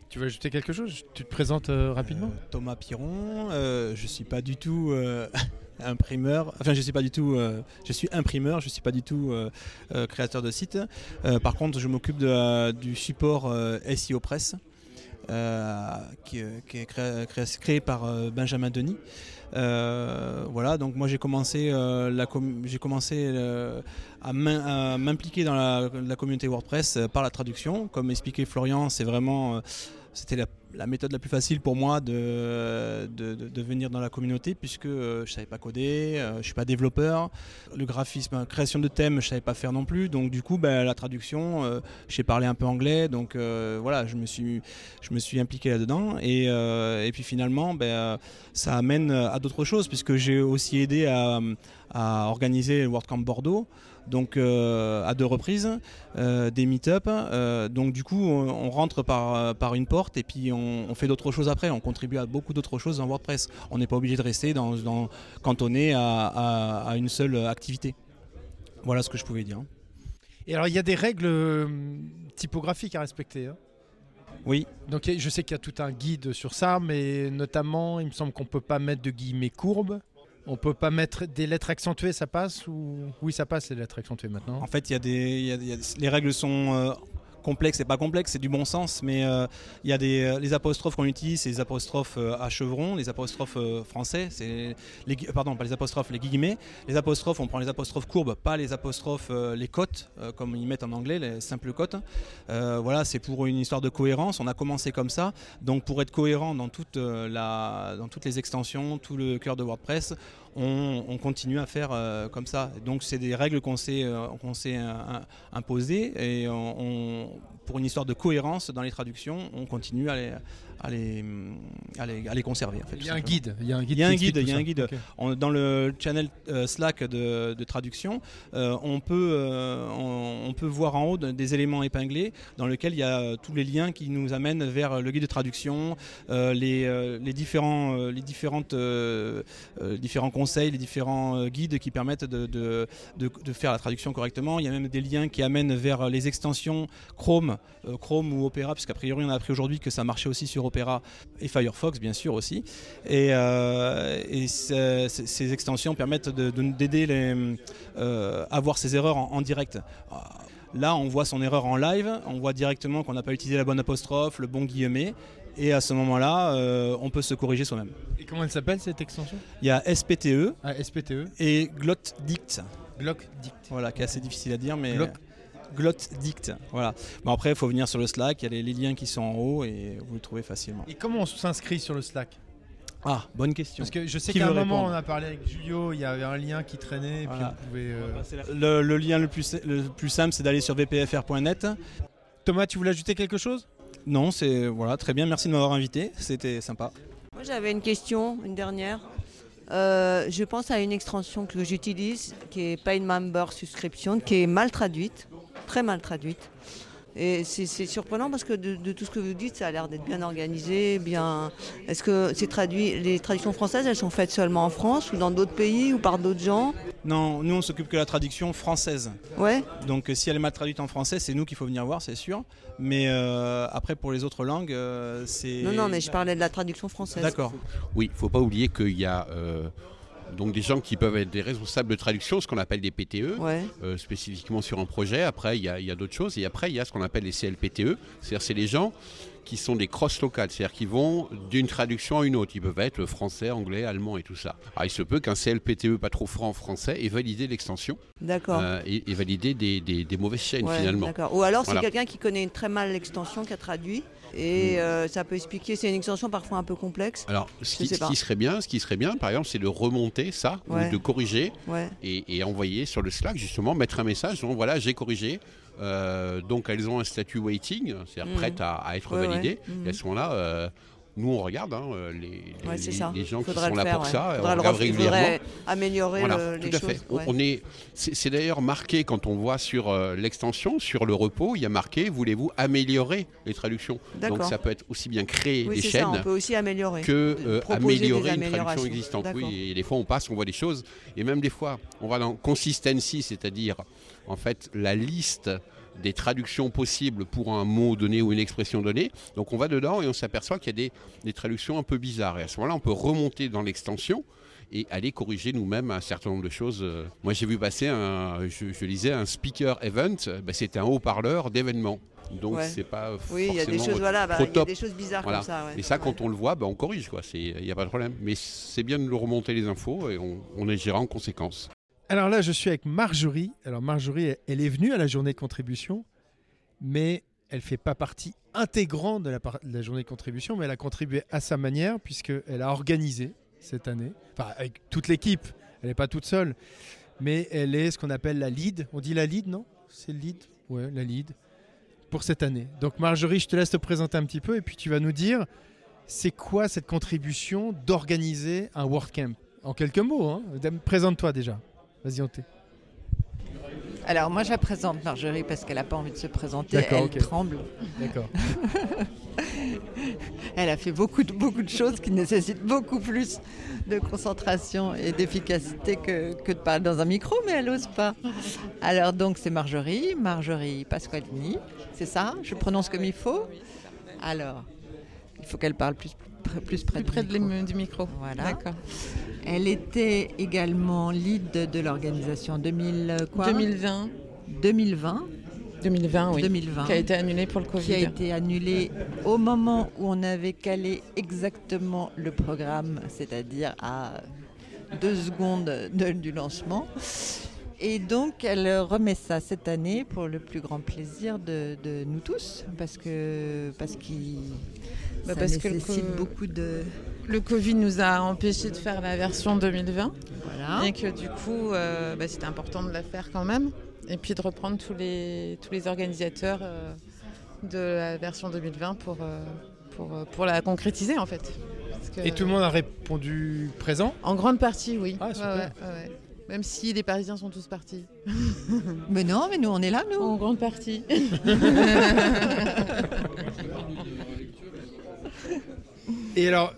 Tu veux ajouter quelque chose? Tu te présentes rapidement? Thomas Piron, je suis pas du tout [laughs] imprimeur. Enfin, je suis pas du tout. je suis imprimeur. Je suis pas du tout créateur de site. par contre, je m'occupe du support SEO Press. Euh, qui, est créé, par euh, Benjamin Denis. Euh, voilà, donc moi j'ai commencé, j'ai commencé à m'impliquer dans la, la, communauté WordPress par la traduction. Comme expliquait Florian, c'est vraiment c'était la, méthode la plus facile pour moi de, de, venir dans la communauté puisque euh, je savais pas coder, euh, je suis pas développeur, le graphisme, création de thèmes, je savais pas faire non plus. Donc du coup, ben, la traduction, euh, j'ai parlé un peu anglais, donc voilà, je me suis, je me suis impliqué là-dedans. Et, et, puis finalement, ben, ça amène à d'autres choses puisque j'ai aussi aidé à, à organiser le WordCamp Bordeaux donc euh, à deux reprises, euh, des meet-up. Euh, donc du coup, on, rentre par, par une porte et puis on, fait d'autres choses après. On contribue à beaucoup d'autres choses dans WordPress. On n'est pas obligé de rester dans, cantonné à, une seule activité. Voilà ce que je pouvais dire. Et alors, il y a des règles typographiques à respecter. hein? Oui, Donc, je sais qu'il y a tout un guide sur ça, mais notamment, il me semble qu'on peut pas mettre de guillemets courbes. On peut pas mettre des lettres accentuées, ça passe ou oui, ça passe les lettres accentuées maintenant. En fait, y a des- les règles sont euh, complexes et pas complexes, c'est du bon sens, mais euh, il y a des euh, les apostrophes qu'on utilise, c'est les apostrophes euh, à chevrons, les apostrophes français, c'est pardon, pas les apostrophes, les guillemets. Les apostrophes, on prend les apostrophes courbes, pas les apostrophes, les cotes, comme ils mettent en anglais, les simples cotes. Voilà, c'est pour une histoire de cohérence. On a commencé comme ça, donc pour être cohérent dans toute la, dans toutes les extensions, tout le cœur de WordPress, on, on continue à faire euh, comme ça. Donc c'est des règles qu'on s'est euh, euh, imposées et pour une histoire de cohérence dans les traductions, on continue à les, à les, à les, à les conserver. en fait, Il y a un guide. Il y a un guide. Il y a un guide, tout il y a ça. un guide. Ok. On- dans le channel euh, Slack de, de traduction, euh, on, peut, euh, on, on peut voir en haut de- des éléments épinglés dans lesquels il y a tous les liens qui nous amènent vers le guide de traduction, les, les, différents, les différentes, différents conseils, les différents guides qui permettent de, de- faire la traduction correctement. Il y a même des liens qui amènent vers les extensions Chrome, Chrome ou Opera, puisqu'a priori on a appris aujourd'hui que ça marchait aussi sur Opera et Firefox bien sûr aussi. Et, euh, et ces, extensions permettent de- de- d'aider les, euh, à voir ces erreurs en, en direct. Là, on voit son erreur en live, on voit directement qu'on n'a pas utilisé la bonne apostrophe, le bon guillemet, et à ce moment-là, euh, on peut se corriger soi-même. Et comment elle s'appelle cette extension? Il y a SPTE ah, SPTE. et GlotDict, Glock Dict. voilà, qui est assez difficile à dire, mais Glock. GlotDict, voilà. Bon après, il faut venir sur le Slack, il y a les, les liens qui sont en haut et vous le trouvez facilement. Et comment on s'inscrit sur le Slack? Ah, bonne question. Parce que je sais qu'à un moment, on a parlé avec Julio, il y avait un lien qui traînait, et Voilà. puis on pouvait. euh, Le, le lien le plus, le plus simple, c'est d'aller sur vpfr.net. Thomas, tu voulais ajouter quelque chose? Non, c'est voilà, très bien. Merci de m'avoir invité. C'était sympa. Moi j'avais une question, une dernière. Euh, je pense à une extension que j'utilise qui est Paid Member Subscription, qui est mal traduite, très mal traduite. Et c'est surprenant parce que de, de tout ce que vous dites, ça a l'air d'être bien organisé, bien. Est-ce que c'est traduit, les traductions françaises, elles sont faites seulement en France ou dans d'autres pays ou par d'autres gens? Non, nous on s'occupe que de la traduction française. Ouais. Donc euh, si elle est mal traduite en français, c'est nous qu'il faut venir voir, c'est sûr. Mais euh, après pour les autres langues, euh, c'est. Non, non, mais je parlais de la traduction française. D'accord. Oui, il ne faut pas oublier qu'il y a euh, donc des gens qui peuvent être des responsables de traduction, ce qu'on appelle des PTE, Ouais. euh, spécifiquement sur un projet. Après, il y a, il y a d'autres choses. Et après, il y a ce qu'on appelle les CLPTE. C'est-à-dire, c'est les gens qui sont des cross locales, c'est-à-dire qui vont d'une traduction à une autre. Ils peuvent être français, anglais, allemand et tout ça. Alors, il se peut qu'un CLPTE pas trop franc français ait validé l'extension D'accord. euh, et, et validé des, des- des mauvaises chaînes Ouais, finalement. D'accord. Ou alors c'est Voilà. quelqu'un qui connaît très mal l'extension, qui a traduit. Et euh, ça peut expliquer, c'est une extension parfois un peu complexe. Alors, ce qui, ce serait bien, ce qui serait bien, par exemple, c'est de remonter ça Ouais. ou de corriger Ouais. et, et envoyer sur le Slack justement mettre un message disant voilà j'ai corrigé Euh, donc elles ont un statut waiting c'est-à-dire Mhm. prêtes à, à être Ouais, ouais. validées et à ce moment-là euh, nous on regarde hein, euh, les, Ouais, gens Faudrait qui sont le là faire, pour ouais. ça on Faudrait regarde régulièrement améliorer voilà, le- les tout à choses. fait. On- ouais. On est, c'est d'ailleurs marqué quand on voit sur euh, l'extension, sur le repos, il y a marqué voulez-vous améliorer les traductions? Donc ça peut être aussi bien créer Oui, des chaînes ça, on peut aussi améliorer. que améliorer une traduction existante. Oui, et des fois on passe, on voit des choses, et même des fois on va dans consistency, c'est-à-dire en fait la liste des traductions possibles pour un mot donné ou une expression donnée. Donc on va dedans et on s'aperçoit qu'il y a des, des traductions un peu bizarres. Et à ce moment-là, on peut remonter dans l'extension et aller corriger nous-mêmes un certain nombre de choses. Euh, Moi, j'ai vu passer un, je, je lisais un speaker event, ben, c'était un haut-parleur d'événement. Donc Ouais. c'est pas Oui, il y a des forcément choses, voilà, bah, y a des choses bizarres Voilà. comme ça. ouais. Et ça, quand Ouais. on le voit, ben, on corrige, quoi. Il n'y a pas de problème. Mais c'est bien de le remonter les infos et on, on agira en conséquence. Alors là, je suis avec Marjorie. Alors Marjorie, elle- est venue à la journée de contribution, mais elle fait pas partie intégrante de la, par- de la journée de contribution, mais elle a contribué à sa manière puisqu'elle a organisé cette année, enfin avec toute l'équipe. Elle n'est pas toute seule, mais elle est ce qu'on appelle la lead. On dit la lead, non? C'est le lead? Ouais, la lead pour cette année. Donc Marjorie, je te laisse te présenter un petit peu et puis tu vas nous dire c'est quoi cette contribution d'organiser un WordCamp? En quelques mots, hein. présente-toi déjà. Vas-y, on t'est. Alors moi je la présente Marjorie parce qu'elle n'a pas envie de se présenter, elle tremble. D'accord. [laughs] Elle a fait beaucoup de, beaucoup de choses qui nécessitent beaucoup plus de concentration et d'efficacité que, que de parler dans un micro, mais elle n'ose pas. Alors donc c'est Marjorie, Marjorie Pasqualini, c'est ça? Je prononce comme il faut? Alors, il faut qu'elle parle plus, plus près, Plus près du micro. l'ém- du micro. Voilà. D'accord. Elle était également lead de l'organisation 2000 quoi? 2020. 2020. 2020, oui. 2020. Qui a été annulé pour le qui Covid. a été annulé au moment où on avait calé exactement le programme, c'est-à-dire à deux secondes de- du lancement. Et donc, elle remet ça cette année pour le plus grand plaisir de, de nous tous, parce que parce qu'il Bah, ça parce que le nécessite co- beaucoup de Le Covid nous a empêchés de faire la version 2020 voilà. et que du coup, euh, bah, c'était important de la faire quand même. Et puis de reprendre tous les, tous les organisateurs euh, de la version 2020 pour, euh, pour, pour la concrétiser en fait. Que- Et tout le monde a répondu présent? En grande partie, oui. Ah, Ouais, super. ouais, ouais, ouais. Même si les Parisiens sont tous partis. [laughs] Mais non, mais nous on est là, nous. En grande partie. [laughs] Et alors,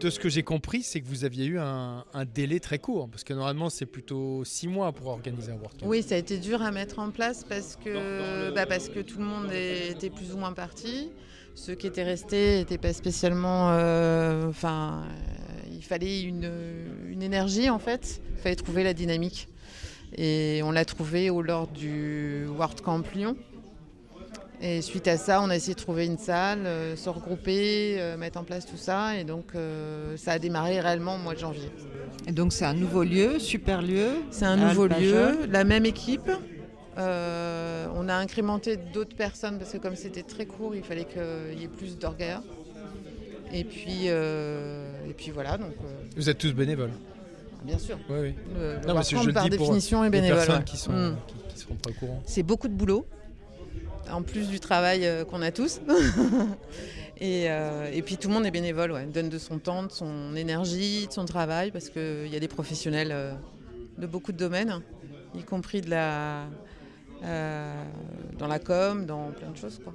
de ce que j'ai compris, c'est que vous aviez eu un, un délai très court, parce que normalement c'est plutôt six mois pour organiser un World Cup. Oui, ça a été dur à mettre en place parce que, bah, parce que tout le monde était plus ou moins parti. Ceux qui étaient restés n'étaient pas spécialement. euh, Enfin, euh, il fallait une, une énergie en fait. Il fallait trouver la dynamique. Et on l'a trouvé au lors du World Camp Lyon. Et suite à ça, on a essayé de trouver une salle, euh, se regrouper, euh, mettre en place tout ça. Et donc, euh, ça a démarré réellement au mois de janvier. Et donc c'est un nouveau lieu, super lieu. C'est un nouveau lieu, la même équipe. Euh, on a incrémenté d'autres personnes parce que comme c'était très court, il fallait qu'il y ait plus d'orgas. Et puis, euh, et puis voilà, donc euh, Vous êtes tous bénévoles bien sûr. Oui, oui. Le, le Non, parce que World je Camp, le par dis pour définition est Les bénévole. personnes ouais. qui sont, Mm. qui, qui seront pas au courant. C'est beaucoup de boulot, en plus du travail euh, qu'on a tous. [laughs] et, euh, et puis tout le monde est bénévole, ouais, donne de son temps, de son énergie, de son travail, parce qu'il y a des professionnels euh, de beaucoup de domaines, y compris de la, euh, dans la com, dans plein de choses. Quoi.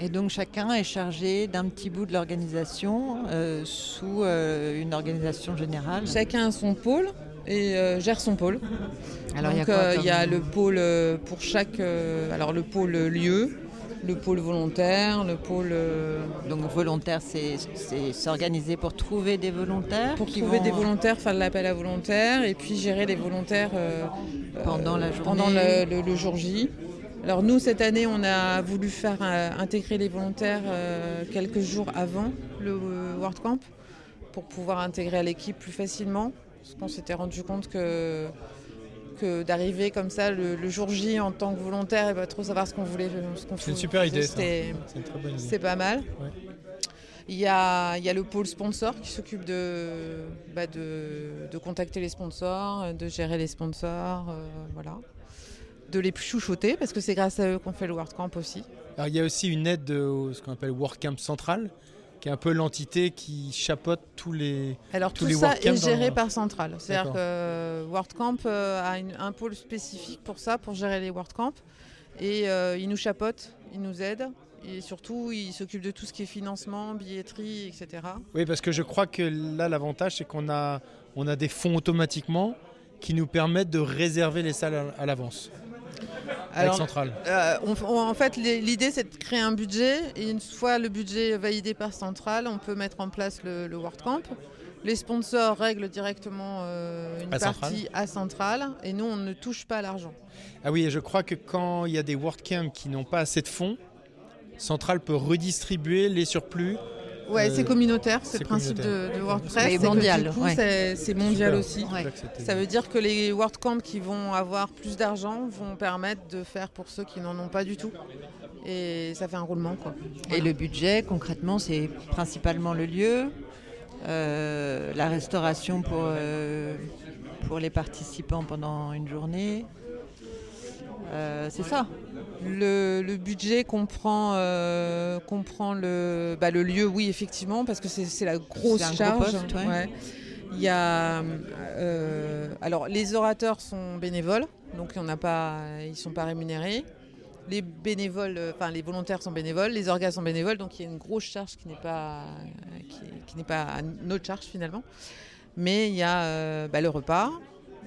Et donc chacun est chargé d'un petit bout de l'organisation euh, sous euh, une organisation générale. Chacun a son pôle et euh, gère son pôle. Alors il y a euh, il y a comme- le pôle euh, pour chaque. alors le pôle lieu, le pôle volontaire, le pôle. Donc volontaire, c'est s'organiser pour trouver des volontaires pour trouver vont- des volontaires, faire de l'appel à volontaires et puis gérer les volontaires euh, Pendant la journée. pendant le, le- le jour J. Alors nous, cette année, on a voulu faire euh, intégrer les volontaires euh, quelques jours avant le euh, World Camp pour pouvoir intégrer à l'équipe plus facilement. Parce qu'on s'était rendu compte que, que d'arriver comme ça le, le jour J en tant que volontaire et pas trop savoir ce qu'on voulait. Ce qu'on C'est une super idée, C'est une très bonne idée. c'est pas mal. Ouais. Il y, a, il y a le pôle sponsor qui s'occupe de, bah, de, de contacter les sponsors, de gérer les sponsors, euh, voilà. de les chouchouter, parce que c'est grâce à eux qu'on fait le World Camp aussi. Alors, il y a aussi une aide de ce qu'on appelle World Camp Central, qui est un peu l'entité qui chapeaute tous les. Alors Tous tout les ça est géré dans- par Central. C'est-à-dire que euh, World Camp euh, a une- un pôle spécifique pour ça, pour gérer les World Camp. Et euh, il nous chapote, il nous aide. Et surtout, il s'occupe de tout ce qui est financement, billetterie, etc. Oui, parce que je crois que là, l'avantage, c'est qu'on a, on a des fonds automatiquement qui nous permettent de réserver les salles à l'avance. Alors. Euh, on- on- en fait, l'idée, c'est de créer un budget. Et une fois le budget validé par Central, on peut mettre en place le, le World Camp. Les sponsors règlent directement euh, une À partie à Central. Et nous, on ne touche pas à l'argent. Ah oui, et je crois que quand il y a des World Camp qui n'ont pas assez de fonds, Central peut redistribuer les surplus. Ouais, Euh, c'est communautaire. C'est le principe de, WordPress. Que mondial, du coup, ouais. c'est- mondial aussi. Ouais. Ça veut dire que les World Camp qui vont avoir plus d'argent vont permettre de faire pour ceux qui n'en ont pas du tout. Et ça fait un roulement, quoi. Et le budget, concrètement, c'est principalement le lieu, euh, la restauration pour, euh, pour les participants pendant une journée. Euh, c'est ça. Le, le budget comprend, euh, comprend le, bah, le lieu, oui, effectivement, parce que c'est la grosse gros charge. poste, ouais. ouais. Il y a, euh, alors, les orateurs sont bénévoles, donc on pas, ils ne sont pas rémunérés. les bénévoles, euh, enfin les volontaires sont bénévoles, les orgas sont bénévoles, donc il y a une grosse charge qui n'est pas, qui, qui n'est pas à notre charge finalement. Mais il y a euh, bah, le repas,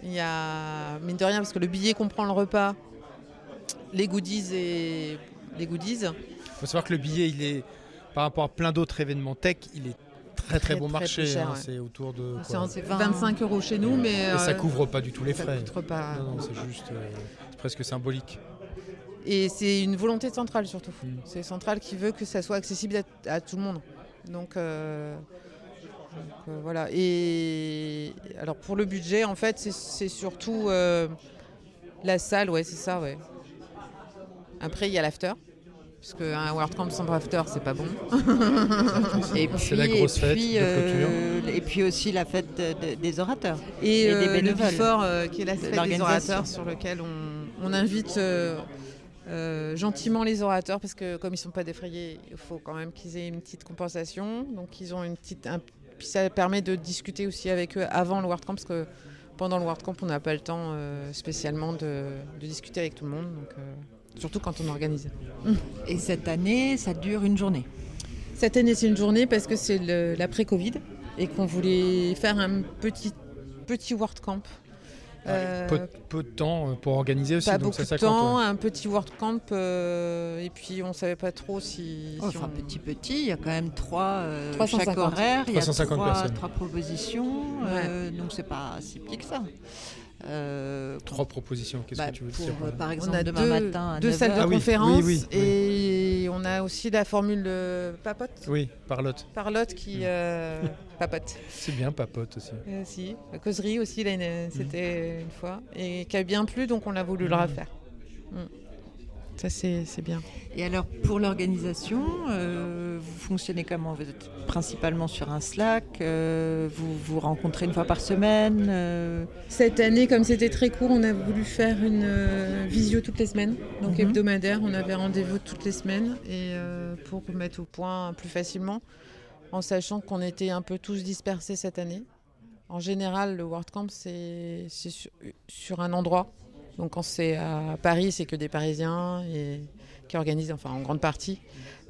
il y a mine de rien parce que le billet comprend le repas, les goodies et les goodies. Il faut savoir que le billet, il est par rapport à plein d'autres événements tech, il est très très, Très, bon très marché. hein, ouais. C'est autour de C'est quoi, en- c'est 20. 25 euros chez nous, mais Et ça euh, couvre pas du tout les ça frais. coûte pas. Non, non, c'est juste euh, c'est presque symbolique. Et c'est une volonté centrale surtout. Mm. C'est centrale qui veut que ça soit accessible à, à tout le monde. Donc, euh, donc, euh, voilà. Et alors pour le budget, en fait, c'est- c'est surtout euh, la salle, ouais, c'est ça, ouais. Après, il y a l'after. Parce qu'un World Camp sans after, c'est pas bon. [laughs] Et C'est puis, la grosse et fête puis, euh, et puis aussi la fête de- de- des orateurs. Et, Et des euh, le bénévoles. Before, euh, qui est la fête des orateurs, sur lequel on, on invite euh, euh, gentiment les orateurs, parce que comme ils ne sont pas défrayés, il faut quand même qu'ils aient une petite compensation. Donc ils ont une petite... un- puis ça permet de discuter aussi avec eux avant le World Camp, parce que pendant le World Camp, on n'a pas le temps euh, spécialement de, de discuter avec tout le monde. Donc, euh, surtout quand on organise. Et cette année, ça dure une journée. Cette année, c'est une journée parce que c'est l'après-Covid et qu'on voulait faire un petit, petit World Camp. Euh, peu, peu de temps euh, pour organiser aussi. pas donc beaucoup ça, ça de compte, temps, ouais. un petit World Camp, euh, et puis on savait pas trop si. si Enfin, on- petit petit, il y a quand même trois euh, 350. chaque horaire, il y a 350 trois, personnes. trois propositions, euh, donc c'est pas si petit que ça. Euh, Trois propositions, qu'est-ce bah, que tu veux pour, dire euh, par on exemple, a demain deux, matin à deux 9 salles de. Ah conférence oui, oui, et on a aussi la formule de papote, Oui, parlotte. parlotte qui euh, papote. C'est bien, papote aussi. Euh, si, la causerie aussi, là, une- c'était une fois, et qui a bien plu, donc on a voulu le refaire. Mm. Ça, c'est bien. Et alors pour l'organisation, euh, vous fonctionnez comment? Vous êtes principalement sur un Slack, euh, vous vous rencontrez une fois par semaine euh, Cette année, comme c'était très court, on a voulu faire une euh, visio toutes les semaines, donc Mhm. hebdomadaire. On avait rendez-vous toutes les semaines et euh, pour mettre au point plus facilement, en sachant qu'on était un peu tous dispersés cette année. En général, le World Camp, c'est c'est sur, sur un endroit. Donc quand c'est à Paris, c'est que des Parisiens qui organisent, enfin en grande partie.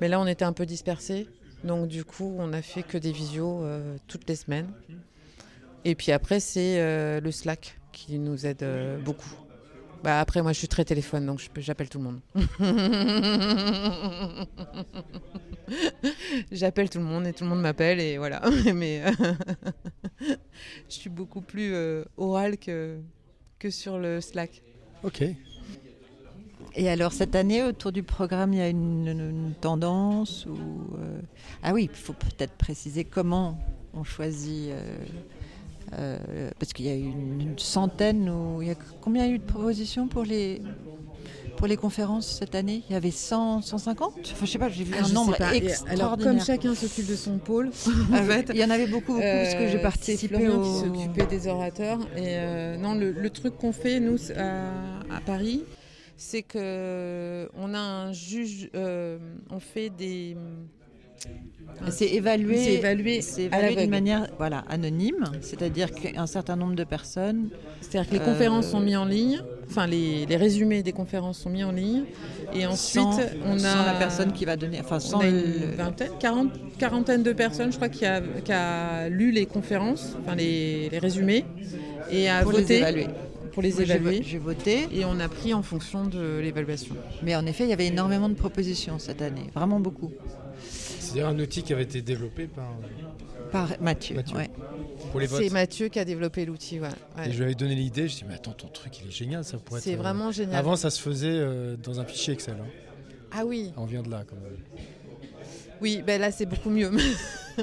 Mais là, on était un peu dispersés. Donc du coup, on a fait que des visios euh, toutes les semaines. Et puis après, c'est euh, le Slack qui nous aide euh, beaucoup. Bah après, moi, je suis très téléphone, donc j'appelle tout le monde. [laughs] j'appelle tout le monde et tout le monde m'appelle et voilà. [laughs] Mais [laughs] je suis beaucoup plus orale que sur le Slack. Ok. Et alors cette année, autour du programme, il y a une, tendance ou euh, Ah oui, il faut peut-être préciser comment on choisit. euh, euh, parce qu'il y a eu une, une centaine ou il y a combien il y a eu de propositions pour les pour les conférences cette année Il y avait 100, 150 Enfin, je sais pas, j'ai vu Ah, un nombre extraordinaire. Alors, comme chacun s'occupe de son pôle, [laughs] en fait, il y en avait beaucoup, beaucoup parce que j'ai Euh, participé au... qui s'occupait des orateurs. Et euh, non, le, le truc qu'on fait, nous, à, à Paris, c'est que on a un juge, euh, on fait des. C'est évalué, évalué évalué d'une manière voilà, anonyme, c'est-à-dire qu'un certain nombre de personnes C'est-à-dire que les Euh, conférences sont mises en ligne, enfin les, les résumés des conférences sont mis en ligne, et ensuite sans, on a sans la personne qui va donner, enfin on sans a une le- vingtaine, quarante- quarantaine de personnes, je crois, qui a, qui a lu les conférences, enfin les, les résumés, et a pour les voté évaluer. pour les évaluer. J'ai voté, Et on a pris en fonction de l'évaluation. mais en effet, il y avait énormément de propositions cette année, vraiment beaucoup. C'est-à-dire un outil qui avait été développé par, Par Mathieu. Mathieu. ouais. pour les votes. C'est Mathieu qui a développé l'outil. ouais. Ouais. Et je lui avais donné l'idée, je dis mais attends ton truc il est génial, ça pourrait être. C'est euh, vraiment génial. Avant ça se faisait euh, dans un fichier Excel. hein. Ah oui, On vient de là quand même. oui, ben là c'est beaucoup mieux. [laughs]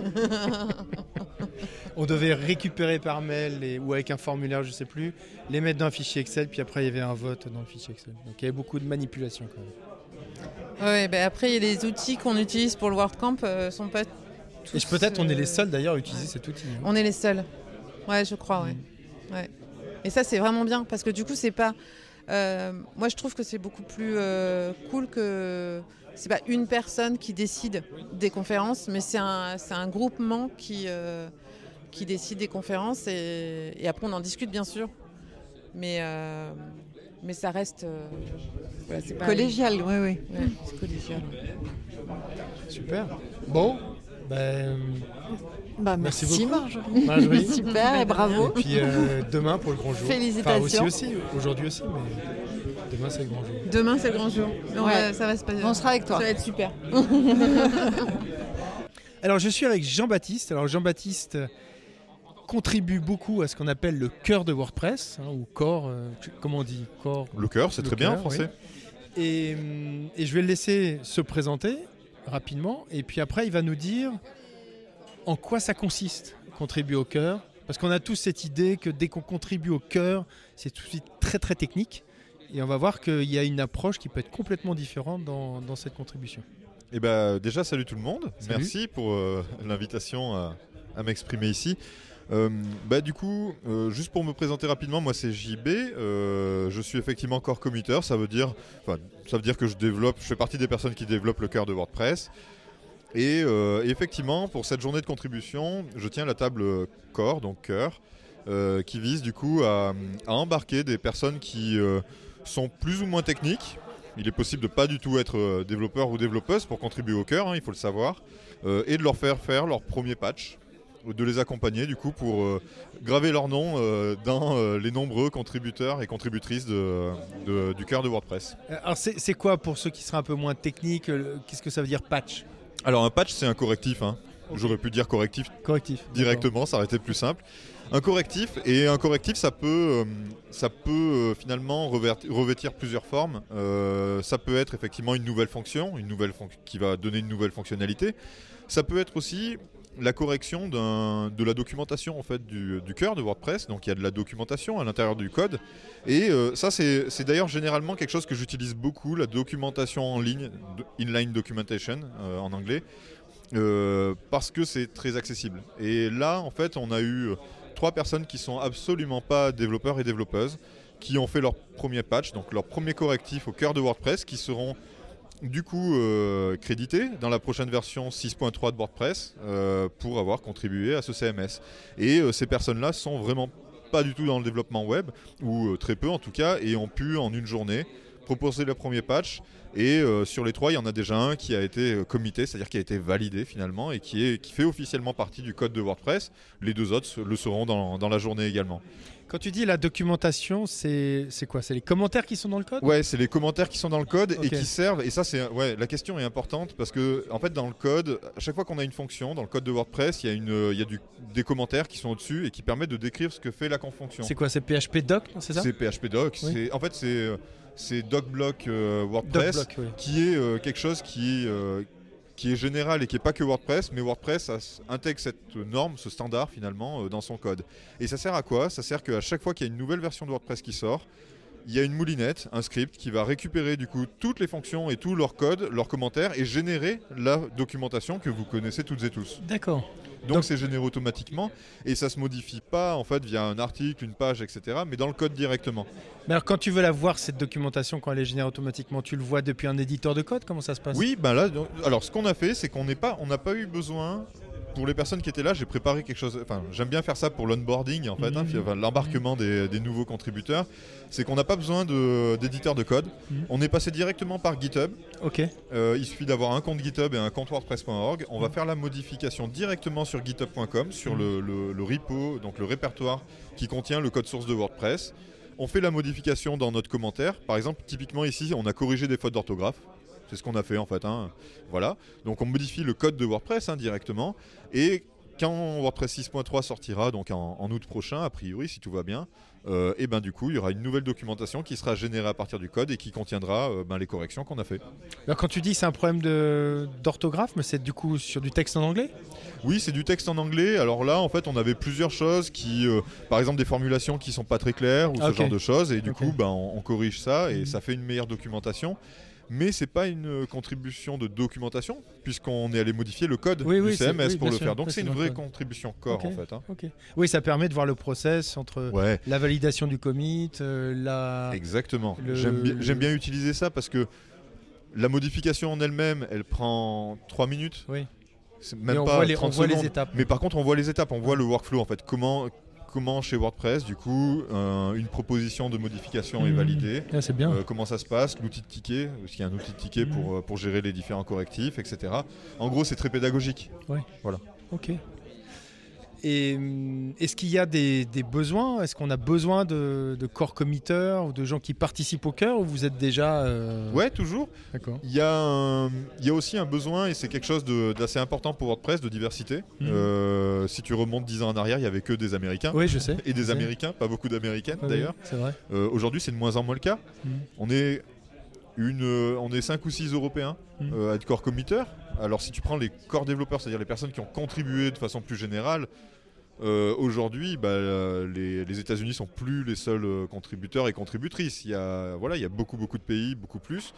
On devait récupérer par mail les- ou avec un formulaire, je sais plus, les mettre dans un fichier Excel, puis après il y avait un vote dans le fichier Excel. Donc il y avait beaucoup de manipulation quand même. Ouais, ben après les outils qu'on utilise pour le WordCamp euh, sont pas. Et tous, peut-être on est euh, les seuls d'ailleurs à utiliser ouais. cet outil. hein. On est les seuls. Ouais, je crois, ouais. Mm. ouais. Et ça, c'est vraiment bien parce que du coup, c'est pas. euh, moi, je trouve que c'est beaucoup plus euh, cool que. C'est pas une personne qui décide des conférences, mais c'est un, c'est un groupement qui, euh, qui décide des conférences et, et après on en discute bien sûr. Mais, euh, Mais ça reste. euh, voilà, c'est pas- Collégial, oui, oui. Ouais, c'est collégial. Super. Bon, ben, Bah, Merci merci, beaucoup. Marjorie. Marjorie. [laughs] Super et bravo. Et puis euh, demain pour le grand jour. Félicitations. Enfin, aussi, aussi, aujourd'hui aussi, mais demain c'est le grand jour. Demain, c'est le grand jour. Ouais. va- ça va se passer. On sera avec toi. Ça va être super. [laughs] Alors je suis avec Jean-Baptiste. Alors Jean-Baptiste contribue beaucoup à ce qu'on appelle le cœur de WordPress, hein, ou corps, euh, comment on dit Corps? Le cœur, c'est très bien en français. Et, hum, et je vais le laisser se présenter rapidement, et puis après il va nous dire en quoi ça consiste, contribuer au cœur. Parce qu'on a tous cette idée que dès qu'on contribue au cœur, c'est tout de suite très très technique. Et on va voir qu'il y a une approche qui peut être complètement différente dans, dans cette contribution. Et ben déjà salut tout le monde. Salut. Merci pour euh, l'invitation à, à m'exprimer ici. Euh, bah du coup, euh, juste pour me présenter rapidement, moi c'est JB. euh, je suis effectivement core commuteur. Ça veut dire, ça veut dire que je développe. Je fais partie des personnes qui développent le cœur de WordPress. Et effectivement, pour cette journée de contribution, je tiens la table core, donc cœur, qui vise du coup à, embarquer des personnes qui sont plus ou moins techniques. Il est possible de pas du tout être développeur ou développeuse pour contribuer au cœur, hein, il faut le savoir, et de leur faire faire leur premier patch, de les accompagner du coup pour euh, graver leur nom euh, dans euh, les nombreux contributeurs et contributrices de- de- du cœur de WordPress. Alors c'est quoi pour ceux qui seraient un peu moins techniques Qu'est-ce que ça veut dire patch? Alors un patch c'est un correctif, hein. j'aurais pu dire correctif Correctif. directement, ça aurait été plus simple. Un correctif, et un correctif, ça peut, ça peut finalement revêtir plusieurs formes. Ça peut être effectivement une nouvelle fonction, une nouvelle qui va donner une nouvelle fonctionnalité. Ça peut être aussi la correction de la documentation en fait du, cœur de WordPress. Donc il y a de la documentation à l'intérieur du code. Et euh, ça, c'est d'ailleurs généralement quelque chose que j'utilise beaucoup, la documentation en ligne, inline documentation euh, en anglais. Euh, parce que c'est très accessible. Et là, en fait, on a eu trois personnes qui sont absolument pas développeurs et développeuses, qui ont fait leur premier patch, donc leur premier correctif au cœur de WordPress, qui seront du coup euh, crédités dans la prochaine version 6.3 de WordPress euh, pour avoir contribué à ce CMS. Et euh, ces personnes-là sont vraiment pas du tout dans le développement web, ou très peu en tout cas, et ont pu en une journée proposer le premier patch. Et euh, sur les trois, il y en a déjà un qui a été euh, commité, c'est-à-dire qui a été validé finalement et qui, est, qui fait officiellement partie du code de WordPress. Les deux autres le seront dans, dans la journée également. Quand tu dis la documentation, c'est quoi? C'est les commentaires qui sont dans le code? Ouais, c'est les commentaires qui sont dans le code et qui servent. Et ça, c'est ouais, la question est importante parce que en fait, dans le code, à chaque fois qu'on a une fonction dans le code de WordPress, il y a une, il y a du, des commentaires qui sont au-dessus et qui permettent de décrire ce que fait la fonction. C'est quoi? C'est PHP doc, c'est ça? C'est PHP doc. Oui. En fait, c'est euh, c'est docblock euh, WordPress. Oui. qui est euh, quelque chose qui est, euh, qui est général et qui n'est pas que WordPress, mais WordPress intègre cette norme, ce standard finalement dans son code. Et ça sert à quoi? Ça sert qu'à chaque fois qu'il y a une nouvelle version de WordPress qui sort, il y a une moulinette, un script qui va récupérer du coup toutes les fonctions et tout leur code, leurs commentaires et générer la documentation que vous connaissez toutes et tous. D'accord. Donc c'est généré automatiquement et ça se modifie pas en fait via un article, une page, etc. Mais dans le code directement. Mais alors quand tu veux la voir, cette documentation, quand elle est générée automatiquement, tu le vois depuis un éditeur de code? Comment ça se passe? Oui, ben là, donc- alors ce qu'on a fait, c'est qu'on n'est pas, on n'a pas eu besoin. Pour les personnes qui étaient là, j'ai préparé quelque chose. Enfin, j'aime bien faire ça pour l'onboarding, en fait, hein, Mhm. enfin, l'embarquement des, des nouveaux contributeurs. C'est qu'on n'a pas besoin d'éditeur de, code. Mhm. On est passé directement par GitHub. Ok. Euh, il suffit d'avoir un compte GitHub et un compte WordPress.org. On va faire la modification directement sur GitHub.com, sur le, le- le repo, donc le répertoire qui contient le code source de WordPress. On fait la modification dans notre commentaire. Par exemple, typiquement ici, on a corrigé des fautes d'orthographe. C'est ce qu'on a fait en fait. hein. Voilà. Donc on modifie le code de WordPress hein, directement. Et quand WordPress 6.3 sortira, donc en, en août prochain, a priori, si tout va bien, euh, et ben du coup, il y aura une nouvelle documentation qui sera générée à partir du code et qui contiendra euh, ben, les corrections qu'on a fait. Alors quand tu dis c'est un problème d'orthographe, mais c'est du coup sur du texte en anglais? Oui, c'est du texte en anglais. Alors là, en fait, on avait plusieurs choses qui, euh, par exemple, des formulations qui sont pas très claires ou Ah, ce ok. genre de choses. Et du coup, ben, on, on corrige ça et Mhm. ça fait une meilleure documentation. Mais c'est pas une euh, contribution de documentation puisqu'on est allé modifier le code Oui, du oui, CMS oui, pour le sûr. faire. Donc c'est une vraie contribution core Ok. en fait. hein. Oui, ça permet de voir le process entre Ouais. la validation du commit, euh, la. Exactement. le- J'aime bien, utiliser ça parce que la modification en elle-même, elle prend 3 minutes. Oui. Même on pas voit les- 30 on voit les secondes. étapes. Mais par contre, on voit les étapes, on voit le workflow en fait. Comment, comment chez WordPress, du coup, euh, une proposition de modification est Mmh. validée. Ah, c'est bien. Euh, comment ça se passe, l'outil de ticket, parce qu'il y a un outil de ticket Mmh. pour, euh, pour gérer les différents correctifs, etc. En gros, c'est très pédagogique. Ouais. Voilà. Ok. Et hum, est-ce qu'il y a des, des besoins? Est-ce qu'on a besoin de, de corps committeurs ou de gens qui participent au cœur ou vous êtes déjà. euh, Ouais, toujours. D'accord. Il y, a un- il y a aussi un besoin, et c'est quelque chose d'assez important pour WordPress, de diversité. Mhm. Euh, si tu remontes 10 ans en arrière, il n'y avait que des Américains. Oui, je sais. Et des. Américains, pas beaucoup d'Américaines d'ailleurs. C'est vrai. Euh, Aujourd'hui, c'est de moins en moins le cas. Mhm. On est une, euh, on est 5 ou 6 Européens Mhm. euh, à être corps committeurs. Alors si tu prends les corps développeurs, c'est-à-dire les personnes qui ont contribué de façon plus générale, euh, aujourd'hui, bah, euh, les, les États-Unis sont plus les seuls euh, contributeurs et contributrices. Il y a, voilà, il y a beaucoup beaucoup de pays, beaucoup plus.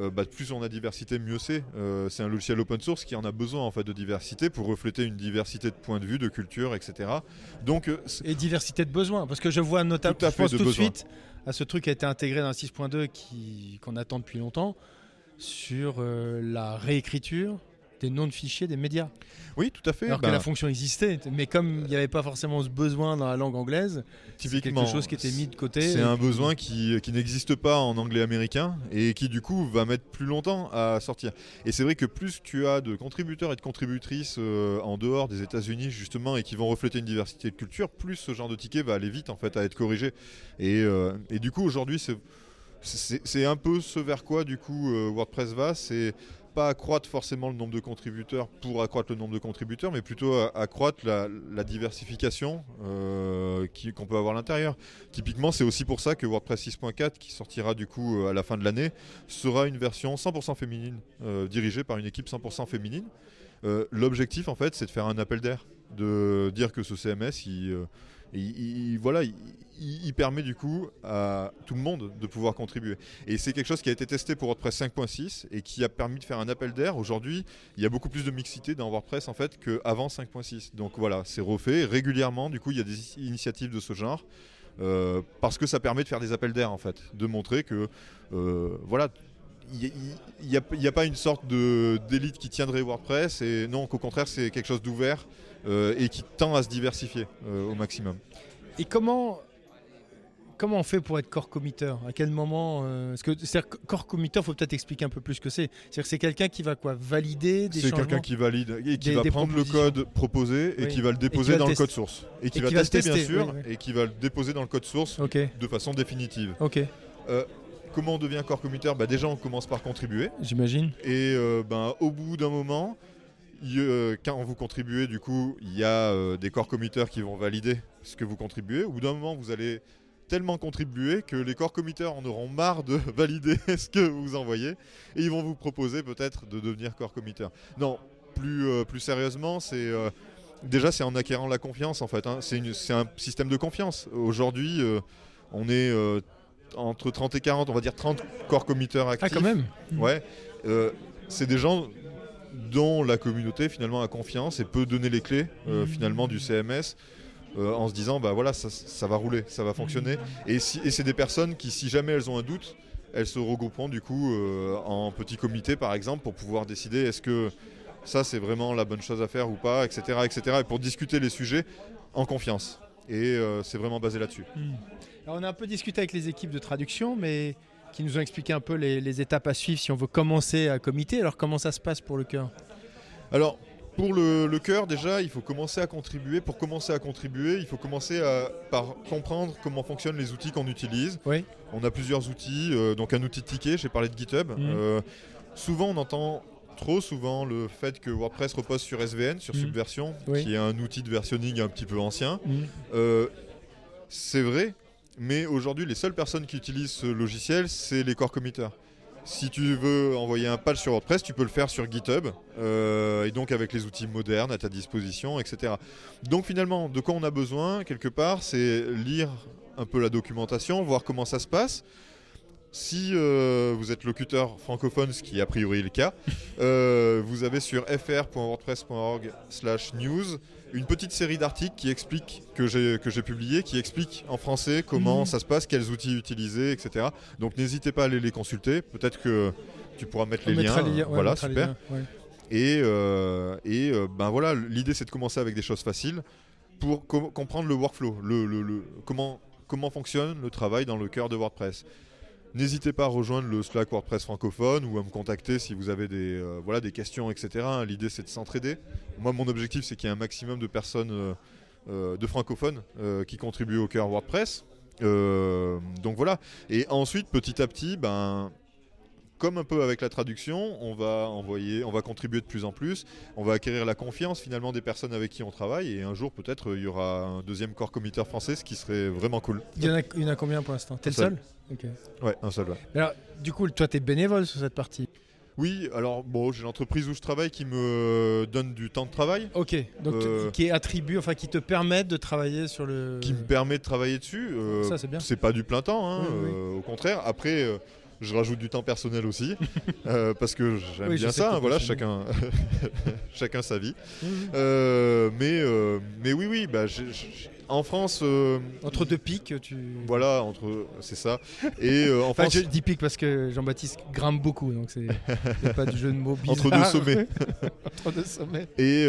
Euh, bah, plus on a diversité, mieux c'est. Euh, c'est un logiciel open source qui en a besoin en fait de diversité pour refléter une diversité de points de vue, de culture, etc. Donc Et diversité de besoins. Parce que je vois notamment. Tout à je fait pense de tout de suite à ce truc qui a été intégré dans la 6.2 qui- qu'on attend depuis longtemps sur euh, la réécriture des noms de fichiers des médias. oui, tout à fait. Alors que la fonction existait, mais comme il n'y avait pas forcément ce besoin dans la langue anglaise, c'est Typiquement, quelque chose qui était mis de côté. C'est un puis- besoin qui, qui n'existe pas en anglais américain et qui du coup va mettre plus longtemps à sortir. Et c'est vrai que plus tu as de contributeurs et de contributrices euh, en dehors des États-Unis justement et qui vont refléter une diversité de culture, plus ce genre de ticket va aller vite en fait à être corrigé. Et, euh, et du coup aujourd'hui c'est c'est un peu ce vers quoi du coup euh, WordPress va, c'est pas accroître forcément le nombre de contributeurs pour accroître le nombre de contributeurs, mais plutôt accroître la, diversification euh, qu'on peut avoir à l'intérieur. Typiquement, c'est aussi pour ça que WordPress 6.4, qui sortira du coup euh, à la fin de l'année, sera une version 100% féminine, dirigée par une équipe 100% féminine. L'objectif, en fait, c'est de faire un appel d'air, de dire que ce CMS, il, euh, il- il- voilà, il, permet du coup à tout le monde de pouvoir contribuer. Et c'est quelque chose qui a été testé pour WordPress 5.6 et qui a permis de faire un appel d'air. Aujourd'hui, il y a beaucoup plus de mixité dans WordPress en fait qu'avant 5.6. Donc voilà, c'est refait régulièrement. Du coup, il y a des initiatives de ce genre. euh, parce que ça permet de faire des appels d'air en fait, de montrer que euh, voilà, il n'y a, a pas une sorte d'élite qui tiendrait WordPress et non qu'au contraire c'est quelque chose d'ouvert et qui tend à se diversifier euh, au maximum. Et comment, comment on fait pour être corps committeur? À quel moment euh, que c'est-à-dire que corps committeur, faut peut-être expliquer un peu plus ce que c'est. C'est-à-dire que c'est quelqu'un qui va quoi? Valider des C'est quelqu'un qui valide et qui Des- va des prendre le code proposé et Oui. qui va le déposer va dans le le code source. Et qui Et va qui va le tester, bien sûr oui, oui. et qui va le déposer dans le code source de façon définitive. ok, Euh, comment on devient corps committeur? Bah, Déjà on commence par contribuer j'imagine. et euh, ben, au bout d'un moment, euh, quand vous contribuez, du coup, il y a euh, des corps committeurs qui vont valider ce que vous contribuez. Au bout d'un moment, vous allez tellement contribuer que les corps committeurs en auront marre de [laughs] valider [laughs] ce que vous envoyez et ils vont vous proposer peut-être de devenir corps committeur. Non, plus, euh, plus sérieusement, c'est euh, déjà c'est en acquérant la confiance en fait. hein. C'est un système de confiance. Aujourd'hui, euh, on est euh, entre 30 et 40, on va dire 30 corps committeurs actifs. Ah quand même. Ouais, euh, c'est des gens dont la communauté finalement a confiance et peut donner les clés euh, Mhm. finalement du CMS euh, en se disant bah voilà ça, ça va rouler, ça va fonctionner. Et, si, et c'est des personnes qui si jamais elles ont un doute, elles se regrouperont du coup euh, en petit comité par exemple pour pouvoir décider est-ce que ça c'est vraiment la bonne chose à faire ou pas, etc. etc. et pour discuter les sujets en confiance. Et c'est vraiment basé là-dessus. Alors, on a un peu discuté avec les équipes de traduction, mais qui nous ont expliqué un peu les, les étapes à suivre si on veut commencer à comiter. Alors comment ça se passe pour le cœur? Alors, pour le, le cœur, déjà, il faut commencer à contribuer. Pour commencer à contribuer, il faut commencer à- par comprendre comment fonctionnent les outils qu'on utilise. Oui. On a plusieurs outils, euh, donc un outil de ticket, j'ai parlé de GitHub. Mhm. Euh, souvent, on entend trop souvent le fait que WordPress repose sur SVN, sur Mhm. Subversion, Oui. qui est un outil de versionning un petit peu ancien. Hmm. Euh, c'est vrai, mais aujourd'hui, les seules personnes qui utilisent ce logiciel, c'est les core committers. Si tu veux envoyer un patch sur WordPress, tu peux le faire sur GitHub, euh, et donc avec les outils modernes à ta disposition, etc. Donc finalement, de quoi on a besoin, quelque part, c'est lire un peu la documentation, voir comment ça se passe. Si euh, vous êtes locuteur francophone, ce qui a priori est le cas, euh, vous avez sur fr.wordpress.org/news une petite série d'articles qui expliquent que j'ai que j'ai publié, qui expliquent en français comment Mhm. ça se passe, quels outils utiliser, etc. Donc n'hésitez pas à aller les consulter. Peut-être que tu pourras mettre les On liens. les ouais, voilà, les super. liens, ouais. Et, euh, et euh, ben voilà, l'idée c'est de commencer avec des choses faciles pour com- comprendre le workflow, le, le- le- comment, comment fonctionne le travail dans le cœur de WordPress. N'hésitez pas à rejoindre le Slack WordPress francophone ou à me contacter si vous avez des, euh, voilà, des questions, etc. L'idée c'est de s'entraider. Moi mon objectif c'est qu'il y ait un maximum de personnes, euh, euh, de francophones qui contribuent au cœur WordPress. Donc voilà. Et ensuite petit à petit, ben, comme un peu avec la traduction, on va envoyer, on va contribuer de plus en plus, on va acquérir la confiance finalement des personnes avec qui on travaille et un jour peut-être il y aura un deuxième corps communautaire français, ce qui serait vraiment cool. Il y en a, il y en a combien pour l'instant? T'es le seul. seul? Ouais, un seul. ouais. Alors, du coup, toi, t'es bénévole sur cette partie? Oui, alors bon, j'ai l'entreprise où je travaille qui me donne du temps de travail, Ok. Donc, Euh, qui est attribué, enfin, qui te permet de travailler sur le. qui me permet de travailler dessus. Euh, Ça, c'est bien. C'est pas du plein temps, hein, Oui, oui, oui. euh, au contraire. Après, je rajoute du temps personnel aussi, [laughs] euh, parce que j'aime Oui, bien ça. hein, voilà, chacun, [laughs] chacun sa vie. Euh, mais, euh, mais oui, oui, bah, j'ai- en France, Entre deux pics, tu. voilà, entre, c'est ça. Et en Enfin, France, je dis pic parce que Jean-Baptiste grimpe beaucoup, donc c'est pas du jeu de mots bizarre. Entre deux sommets. [laughs] Entre deux sommets. Et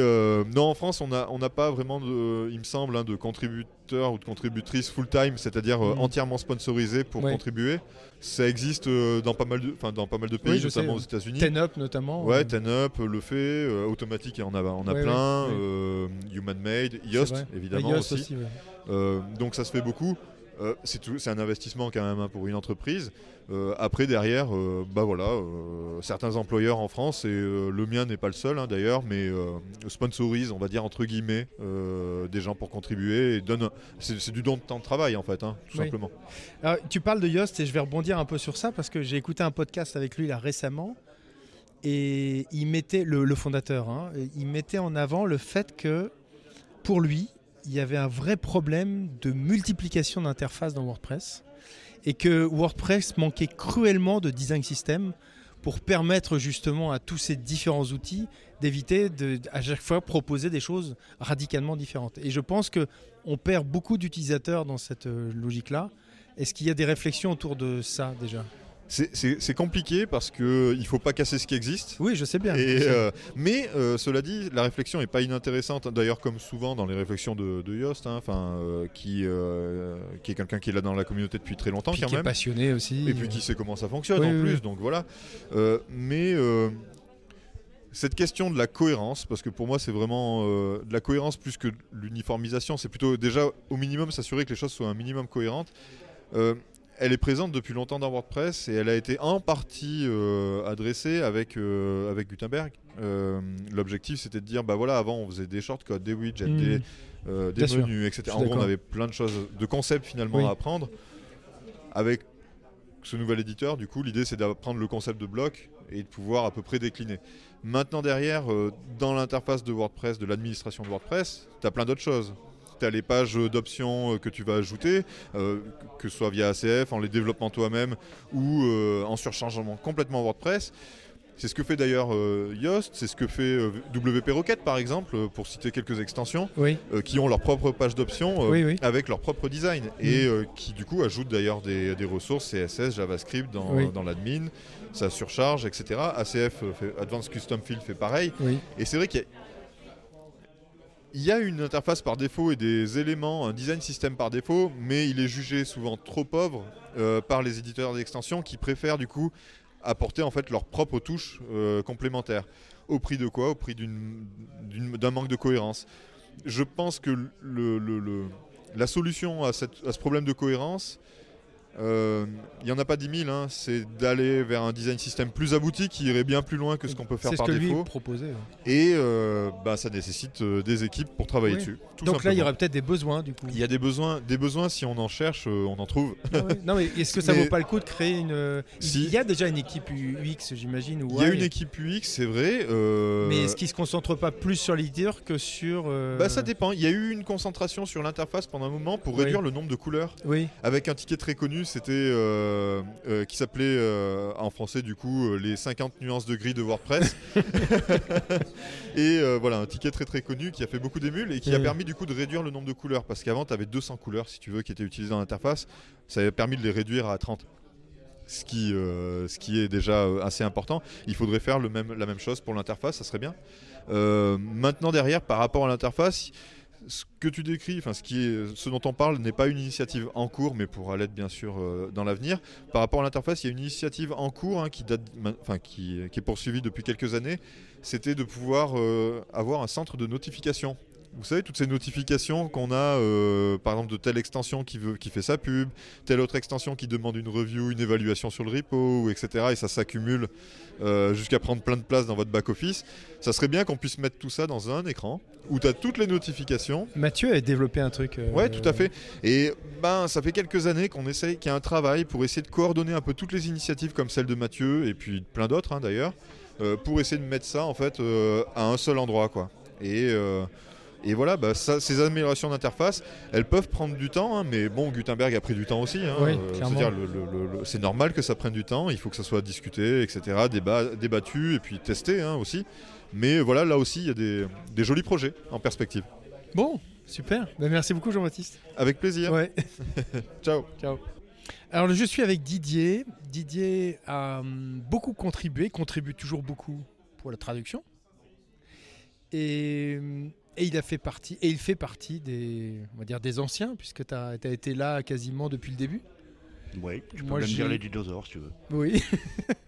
non, en France, on n'a on n'a pas vraiment, de, il me semble, hein, de contributeurs ou de contributrices full-time, c'est-à-dire euh, Mhm. entièrement sponsorisés pour Ouais. contribuer. Ça existe euh, dans, pas mal de, dans pas mal de pays, Oui, je sais, notamment aux États-Unis. Ten Up notamment. Ouais, euh, Ten Up le fait, euh, Automatic, on a, on a Ouais, plein, ouais, euh, Human Made, Yoast, évidemment Ah, Yoast aussi. Euh, donc ça se fait beaucoup. Euh, c'est un investissement quand même hein, pour une entreprise. Euh, après derrière, euh, bah voilà, euh, certains employeurs en France et le mien n'est pas le seul hein, d'ailleurs, mais sponsorisent, on va dire entre guillemets, des gens pour contribuer et donnent. C'est du don de temps de travail en fait, hein, tout Oui. simplement. Alors, tu parles de Yoast et je vais rebondir un peu sur ça parce que j'ai écouté un podcast avec lui là récemment et il mettait le, le fondateur, hein, il mettait en avant le fait que pour lui il y avait un vrai problème de multiplication d'interfaces dans WordPress et que WordPress manquait cruellement de design system pour permettre justement à tous ces différents outils d'éviter de à chaque fois proposer des choses radicalement différentes. Et je pense que on perd beaucoup d'utilisateurs dans cette euh, logique-là. Est-ce qu'il y a des réflexions autour de ça déjà? C'est- compliqué parce que il faut pas casser ce qui existe. Oui, je sais bien. Et, euh, mais euh, cela dit, la réflexion n'est pas inintéressante. D'ailleurs, comme souvent dans les réflexions de, de Yost, hein, euh, qui, qui est quelqu'un qui est là dans la communauté depuis très longtemps Puis quand qui est même. passionné aussi. Et puis qui sait comment ça fonctionne Oui, en oui, plus. oui. Donc voilà. Mais cette question de la cohérence, parce que pour moi c'est vraiment euh, de la cohérence plus que de l'uniformisation, c'est plutôt déjà au minimum s'assurer que les choses soient un minimum cohérentes. Euh, elle est présente depuis longtemps dans WordPress et elle a été en partie euh, adressée avec, euh, avec Gutenberg. Euh, L'objectif c'était de dire bah voilà avant on faisait des shortcuts, des widgets, Mhm. des, menus, etc. En gros on avait plein de choses, de concepts finalement Oui. à apprendre. Avec ce nouvel éditeur, du coup, l'idée c'est d'apprendre le concept de bloc et de pouvoir à peu près décliner. Maintenant, derrière, dans l'interface de WordPress, de l'administration de WordPress, tu as plein d'autres choses. Tu as les pages d'options euh, que tu vas ajouter, euh, que ce soit via ACF, en les développant toi-même ou euh, en surchargement complètement WordPress. C'est ce que fait d'ailleurs euh, Yoast, c'est ce que fait euh, WP Rocket par exemple, euh, pour citer quelques extensions Oui. qui ont leur propre page d'options Oui, oui. avec leur propre design et euh, qui du coup ajoutent d'ailleurs des, des ressources CSS, JavaScript dans, l'admin, ça surcharge, etc. ACF, fait, Advanced Custom Field fait pareil. Et c'est vrai qu'il y a, il y a une interface par défaut et des éléments, un design system par défaut, mais il est jugé souvent trop pauvre euh, par les éditeurs d'extension qui préfèrent du coup apporter en fait leurs propres touches euh. Au prix de quoi? Au prix d'un manque de cohérence. Je pense que la solution à, ce problème de cohérence, il n'y en a pas 10 000, hein, c'est d'aller vers un design system plus abouti qui irait bien plus loin que ce qu'on peut faire C'est ce par que lui défaut. proposait. ouais. Et euh, bah, ça nécessite euh, des équipes pour travailler Oui. dessus. tout Donc là, il y aurait peut-être des besoins du coup. Il y a des besoins, des besoins si on en cherche, euh, on en trouve. Ah. Non, mais est-ce que ça Mais- vaut pas le coup de créer une. euh, Si. Il y a déjà une équipe UX, j'imagine. Il y a une équipe UX, c'est vrai. euh, Mais est-ce qu'ils se concentrent pas plus sur l'éditeur que sur. euh, bah, ça dépend. Il y a eu une concentration sur l'interface pendant un moment pour Oui. réduire le nombre de couleurs. Oui. Avec un ticket très connu, c'était euh, euh, qui s'appelait euh, en français du coup les 50 nuances de gris de WordPress. [laughs] et voilà, un ticket très très connu qui a fait beaucoup d'émules et qui a permis du coup de réduire le nombre de couleurs parce qu'avant tu avais 200 couleurs si tu veux qui étaient utilisées dans l'interface. Ça avait permis de les réduire à 30. Ce qui, euh, ce qui est déjà assez important. Il faudrait faire le même, la même chose pour l'interface, ça serait bien. Euh, maintenant derrière, par rapport à l'interface, ce que tu décris, enfin ce, dont on parle n'est pas une initiative en cours, mais pourra l'être bien sûr euh, dans l'avenir. Par rapport à l'interface, il y a une initiative en cours hein, qui, est poursuivie depuis quelques années. C'était de pouvoir euh, avoir un centre de notification vous savez, toutes ces notifications qu'on a, euh, par exemple, de telle extension qui, veut, qui fait sa pub, telle autre extension qui demande une review, une évaluation sur le repo, etc. Et ça s'accumule euh, jusqu'à prendre plein de place dans votre back-office. Ça serait bien qu'on puisse mettre tout ça dans un écran où tu as toutes les notifications. Mathieu a développé un truc. Euh, ouais, tout à fait. Et ben, ça fait quelques années qu'on essaye, qu'il y a un travail pour essayer de coordonner un peu toutes les initiatives comme celle de Mathieu et puis plein d'autres hein, d'ailleurs, pour essayer de mettre ça en fait à un seul endroit. quoi. Et et voilà, bah, ces améliorations d'interface, elles peuvent prendre du temps, hein, mais bon, Gutenberg a pris du temps aussi. Hein, euh, c'est normal que ça prenne du temps, il faut que ça soit discuté, etc., débattu et puis testé hein, aussi. Mais voilà, là aussi, il y a des, jolis projets en perspective. Bon, super. Bah, merci beaucoup, Jean-Baptiste. Avec plaisir. [laughs] Ciao. Ciao. Alors, je suis avec Didier. Didier a hum, beaucoup contribué, contribue toujours beaucoup pour la traduction. Et hum, et il a fait partie, et il fait partie des, on va dire des anciens, puisque tu as, été là quasiment depuis le début. Oui, tu peux Moi, même dire les dinosaures si tu veux. Oui.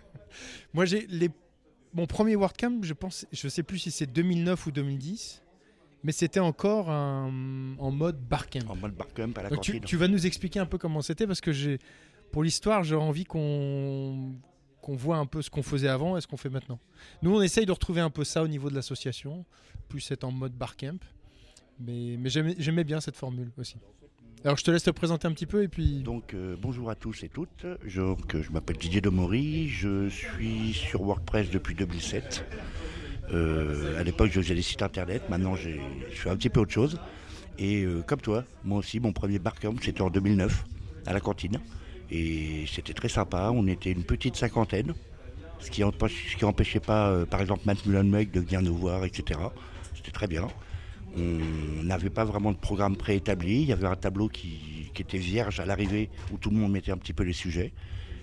[laughs] Moi, j'ai les... mon premier WordCamp, je pense, je sais plus si c'est 2009 ou 2010, mais c'était encore en mode barcamp. En mode barcamp à la Donc tu, tu, vas nous expliquer un peu comment c'était, parce que j'ai, pour l'histoire, j'ai envie qu'on qu'on voit un peu ce qu'on faisait avant et ce qu'on fait maintenant. Nous, on essaye de retrouver un peu ça au niveau de l'association, plus être en mode barcamp. Mais, mais j'aimais bien cette formule aussi. Alors je te laisse te présenter un petit peu et puis... Donc euh, bonjour à tous et toutes, je, m'appelle Didier Demory, je suis sur WordPress depuis 2007. Euh, à l'époque je faisais des sites internet, maintenant je fais un petit peu autre chose. Et euh, comme toi, moi aussi mon premier barcamp c'était en 2009 à la cantine. Et c'était très sympa. On était une petite cinquantaine, ce qui n'empêchait pas, euh, par exemple, Matt Mullenweg de venir nous voir, etc. C'était très bien. On n'avait pas vraiment de programme préétabli. Il y avait un tableau qui, était vierge à l'arrivée où tout le monde mettait un petit peu les sujets.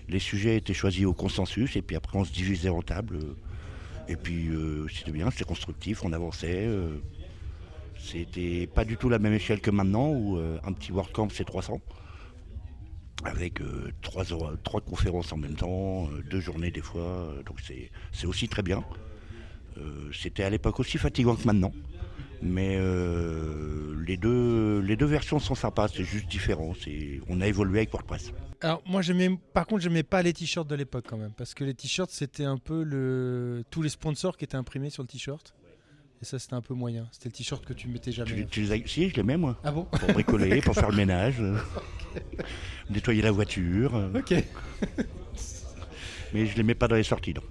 Les sujets étaient choisis au consensus et puis après on se divisait en tables. Et puis euh, c'était bien, c'était constructif, on avançait. Euh. c'était pas du tout la même échelle que maintenant où un petit WordCamp c'est 300 avec euh, trois, trois, conférences en même temps, euh, deux journées des fois, euh, donc c'est aussi très bien. C'était à l'époque aussi fatigant que maintenant, mais les, deux, les deux versions sont sympas, c'est juste différent, on a évolué avec WordPress. Alors moi par contre j'aimais pas les t-shirts de l'époque quand même, parce que les t-shirts c'était un peu le, tous les sponsors qui étaient imprimés sur le t-shirt. Et ça, c'était un peu moyen. C'était le t-shirt que tu mettais jamais. Tu, tu Si, je les mets, moi. Ah bon? Pour bricoler, pour faire le [laughs] ménage, nettoyer la voiture. Ok. Mais je les mets pas dans les sorties, non.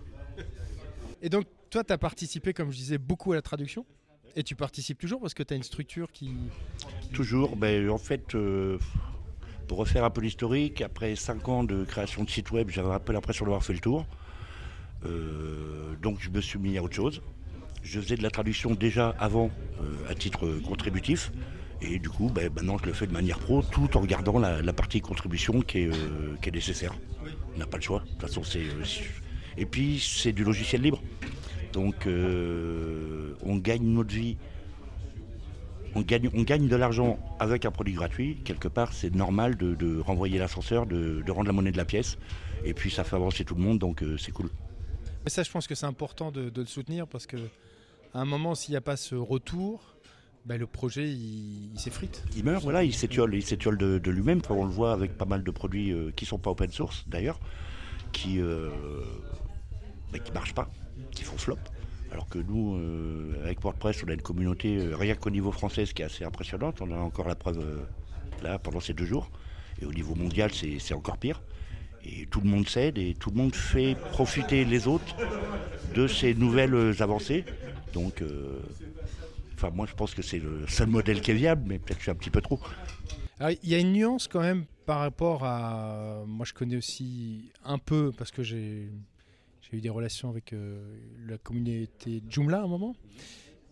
Et donc, toi, tu as participé, comme je disais, beaucoup à la traduction? Et tu participes toujours parce que tu as une structure qui. Toujours. Ben, en fait. Euh, pour refaire un peu l'historique, après 5 ans de création de site web, j'avais un peu l'impression d'avoir fait le tour. Euh, donc je me suis mis à autre chose. Je faisais de la traduction déjà avant euh, à titre contributif. Et du coup, ben, maintenant, je le fais de manière pro, tout en regardant la, partie contribution qui est, euh, qui est nécessaire. On n'a pas le choix. De toute façon, c'est. Euh, et puis, c'est du logiciel libre. Donc, on gagne notre vie. On gagne, on gagne de l'argent avec un produit gratuit. Quelque part, c'est normal de, renvoyer l'ascenseur, de, rendre la monnaie de la pièce. Et puis, ça fait avancer tout le monde, donc c'est cool. Mais ça, je pense que c'est important de, le soutenir parce que à un moment, s'il n'y a pas ce retour, ben, le projet il, s'effrite. Il meurt, voilà, il s'étiole, il s'étiole de, lui-même. on le voit avec pas mal de produits euh, qui ne sont pas open source d'ailleurs, qui ne euh, ben, marchent pas, qui font flop. Alors que nous, euh, avec WordPress, on a une communauté, rien qu'au niveau français, qui est assez impressionnante. On a encore la preuve là pendant ces deux jours. Et au niveau mondial, c'est encore pire. Et tout le monde s'aide et tout le monde fait profiter les autres de ces nouvelles avancées. Donc, euh, enfin, moi, je pense que c'est le seul modèle qui est viable, mais peut-être que je suis un petit peu trop. Il y a une nuance quand même par rapport à. Moi, je connais aussi un peu parce que j'ai eu des relations avec euh, la communauté Joomla à un moment.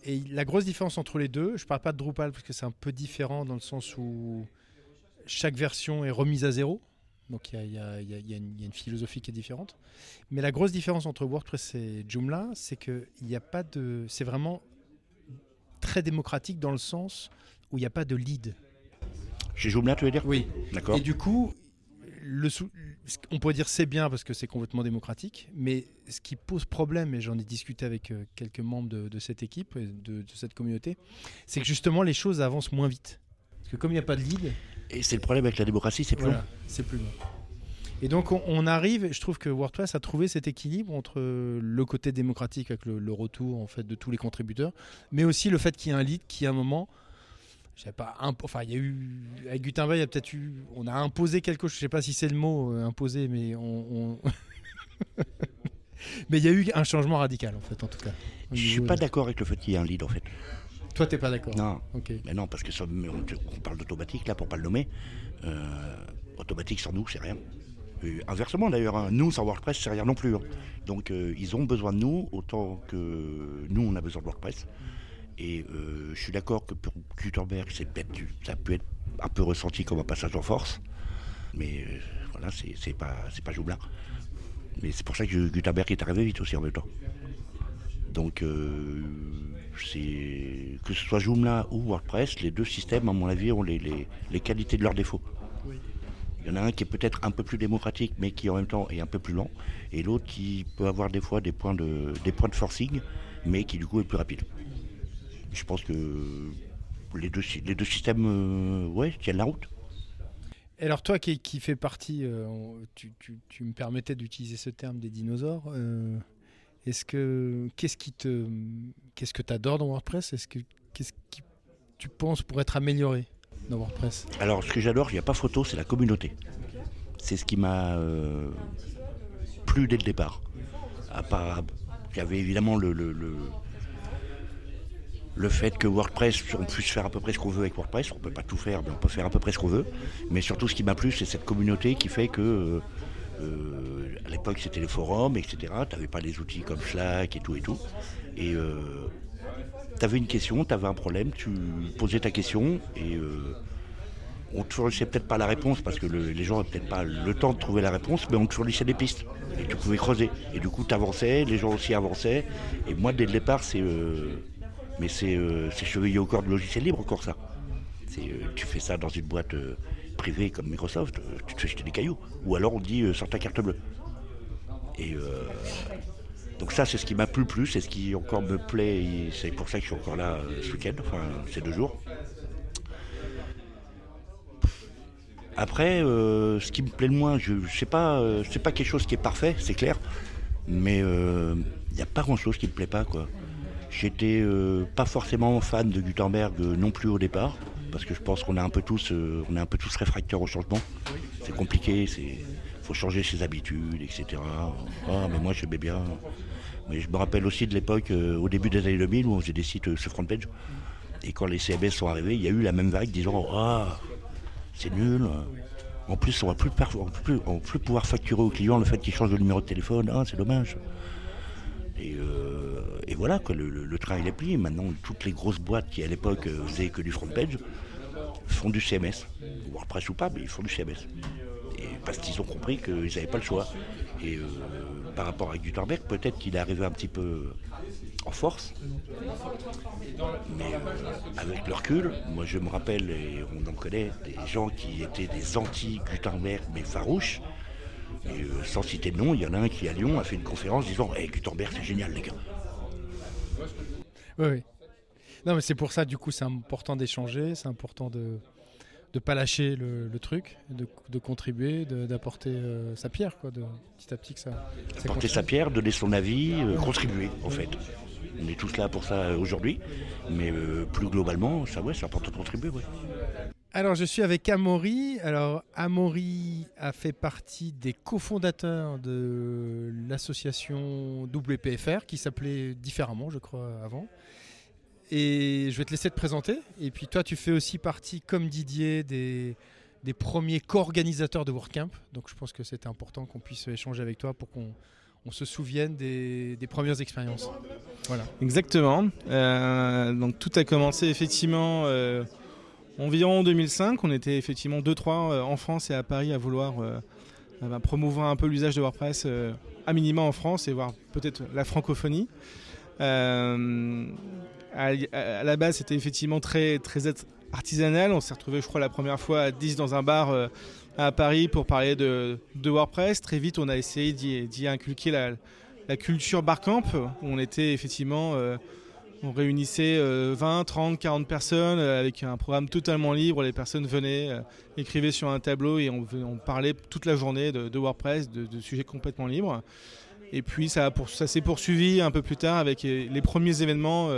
Et la grosse différence entre les deux, je ne parle pas de Drupal parce que c'est un peu différent dans le sens où chaque version est remise à zéro. Donc il y, a, une philosophie qui est différente. Mais la grosse différence entre WordPress et Joomla, c'est que il a pas de, c'est vraiment très démocratique dans le sens où il n'y a pas de lead. Chez Joomla, tu veux dire? Oui. D'accord. Et du coup, le sou- on pourrait dire c'est bien parce que c'est complètement démocratique, mais ce qui pose problème, et j'en ai discuté avec euh, quelques membres de, de cette équipe, et de, de cette communauté, c'est que justement les choses avancent moins vite. Parce que comme il n'y a pas de lead, Et c'est le problème avec la démocratie, c'est plus voilà, long. c'est plus long. Et donc on, on arrive, je trouve que WordPress a trouvé cet équilibre entre le côté démocratique avec le, le retour en fait de tous les contributeurs, mais aussi le fait qu'il y ait un lead qui à un moment, je sais pas, imp- enfin il y a eu avec Gutenberg il y a peut-être eu, on a imposé quelque chose, je sais pas si c'est le mot euh, imposé, mais on, on- [laughs] mais il y a eu un changement radical en fait en tout cas. Je suis pas d'accord avec le fait qu'il y ait un lead en fait. Toi t'es pas d'accord Non. Ok. Mais non, parce que ça- on, on parle d'automatique là pour pas le nommer. Euh, automatique sans nous, c'est rien. Et inversement d'ailleurs, hein, nous sans WordPress, c'est rien non plus. hein. Donc euh, ils ont besoin de nous autant que nous on a besoin de WordPress. Et euh, je suis d'accord que pour Gutenberg, c'est peut-être ça peut être un peu ressenti comme un passage en force. Mais voilà, c'est pas, pas Joomla. Mais c'est pour ça que Gutenberg est arrivé vite aussi en même temps. Donc, euh, c'est que ce soit Joomla ou WordPress, les deux systèmes, à mon avis, ont les, les- les qualités de leurs défauts. Il y en a un qui est peut-être un peu plus démocratique, mais qui en même temps est un peu plus lent, et l'autre qui peut avoir des fois des points de, des points de forcing, mais qui du coup est plus rapide. Je pense que les deux, les deux systèmes euh, ouais, tiennent la route. Et alors toi qui, qui fais partie, euh, tu, tu- tu me permettais d'utiliser ce terme des dinosaures. euh, est-ce que qu'est-ce qui te, qu'est-ce que tu adores dans WordPress? Est-ce que qu'est-ce tu penses pour être amélioré dans WordPress? Alors, ce que j'adore, il n'y a pas photo, c'est la communauté. C'est ce qui m'a euh, plu dès le départ. À part, avait évidemment le, le, le, le fait que WordPress, on puisse faire à peu près ce qu'on veut avec WordPress. On ne peut pas tout faire, mais on peut faire à peu près ce qu'on veut. Mais surtout, ce qui m'a plu, c'est cette communauté qui fait que. Euh, euh, à l'époque, c'était les forums, etc. Tu n'avais pas les outils comme Slack et tout et tout. Et tu avais une question, tu avais un problème, tu posais ta question et euh, on te fournissait peut-être pas la réponse parce que le- les gens n'avaient peut-être pas le temps de trouver la réponse, mais on te fournissait des pistes et tu pouvais creuser. Et du coup, tu avançais, les gens aussi avançaient. Et moi, dès le départ, c'est. euh, mais c'est euh, chevillé au corps de logiciel libre encore ça. Euh, tu fais ça dans une boîte privée comme Microsoft, euh, tu te fais jeter des cailloux. Ou alors on dit euh, sors ta carte bleue. Et euh, donc ça c'est ce qui m'a plu le plus, c'est ce qui encore me plaît, c'est pour ça que je suis encore là ce week-end, enfin ces deux jours. Après, ce qui me plaît le moins, je, sais pas, c'est pas quelque chose qui est parfait, c'est clair, mais il n'y a pas grand-chose qui me plaît pas quoi. J'étais pas forcément fan de Gutenberg non plus au départ, parce que je pense qu'on est un peu tous, euh, on un peu tous au changement. C'est compliqué, c'est faut changer ses habitudes, etc. Ah, mais moi j'aimais bien. Mais je me rappelle aussi de l'époque, euh, au début des années 2000, où on faisait des sites euh, sur FrontPage. Et quand les CMS sont arrivés, il y a eu la même vague disant Ah, c'est nul. En plus, on va plus, par- on va plus, pouvoir facturer au client le fait qu'il change de numéro de téléphone. Ah, c'est dommage. Et, euh, et voilà, quoi, le, train il est plié. Maintenant, toutes les grosses boîtes qui à l'époque euh, faisaient que du front page font du CMS. WordPress ou pas, mais ils font du CMS. Parce qu'ils ont compris qu'ils n'avaient pas le choix. Et euh, par rapport à Gutenberg, peut-être qu'il est arrivé un petit peu en force. Mais avec le recul, moi je me rappelle, et on en connaît, des gens qui étaient des anti-Gutenberg mais farouches. Et, euh, sans citer de nom, il y en a un qui à Lyon a fait une conférence disant hey, Gutenberg c'est génial les gars. Oui, oui. Non, mais c'est pour ça, du coup, c'est important d'échanger, c'est important de ne pas lâcher le, le truc, de, de contribuer, d'apporter euh, sa pierre, quoi, de, petit à petit que ça. ça Porter continue. sa pierre, donner son avis, euh, contribuer en fait. On est tous là pour ça aujourd'hui, mais plus globalement, ça ouais, c'est important de contribuer. ouais. Alors, je suis avec Amaury. Alors, Amaury a fait partie des cofondateurs de l'association WPFR, qui s'appelait différemment, je crois, avant. Et je vais te laisser te présenter. Et puis, toi, tu fais aussi partie, comme Didier, des, premiers co-organisateurs de WordCamp. Donc, je pense que c'était important qu'on puisse échanger avec toi pour qu'on on se souvienne des, des premières expériences. Voilà. Exactement. Euh, donc tout a commencé effectivement euh, environ en 2005. On était effectivement 2-3 euh, en France et à Paris à vouloir euh, promouvoir un peu l'usage de WordPress euh, à minima en France et voir peut-être la francophonie. À, la base, c'était effectivement très, très artisanal. On s'est retrouvé, je crois, la première fois à 10 dans un bar à Paris pour parler de, WordPress. Très vite, on a essayé d'y inculquer la, culture Barcamp, où on était effectivement. On réunissait 20, 30, 40 personnes euh, avec un programme totalement libre. Les personnes venaient, écrivaient sur un tableau et on, parlait toute la journée de, WordPress, de, sujets complètement libres. Et puis ça, s'est poursuivi un peu plus tard avec les premiers événements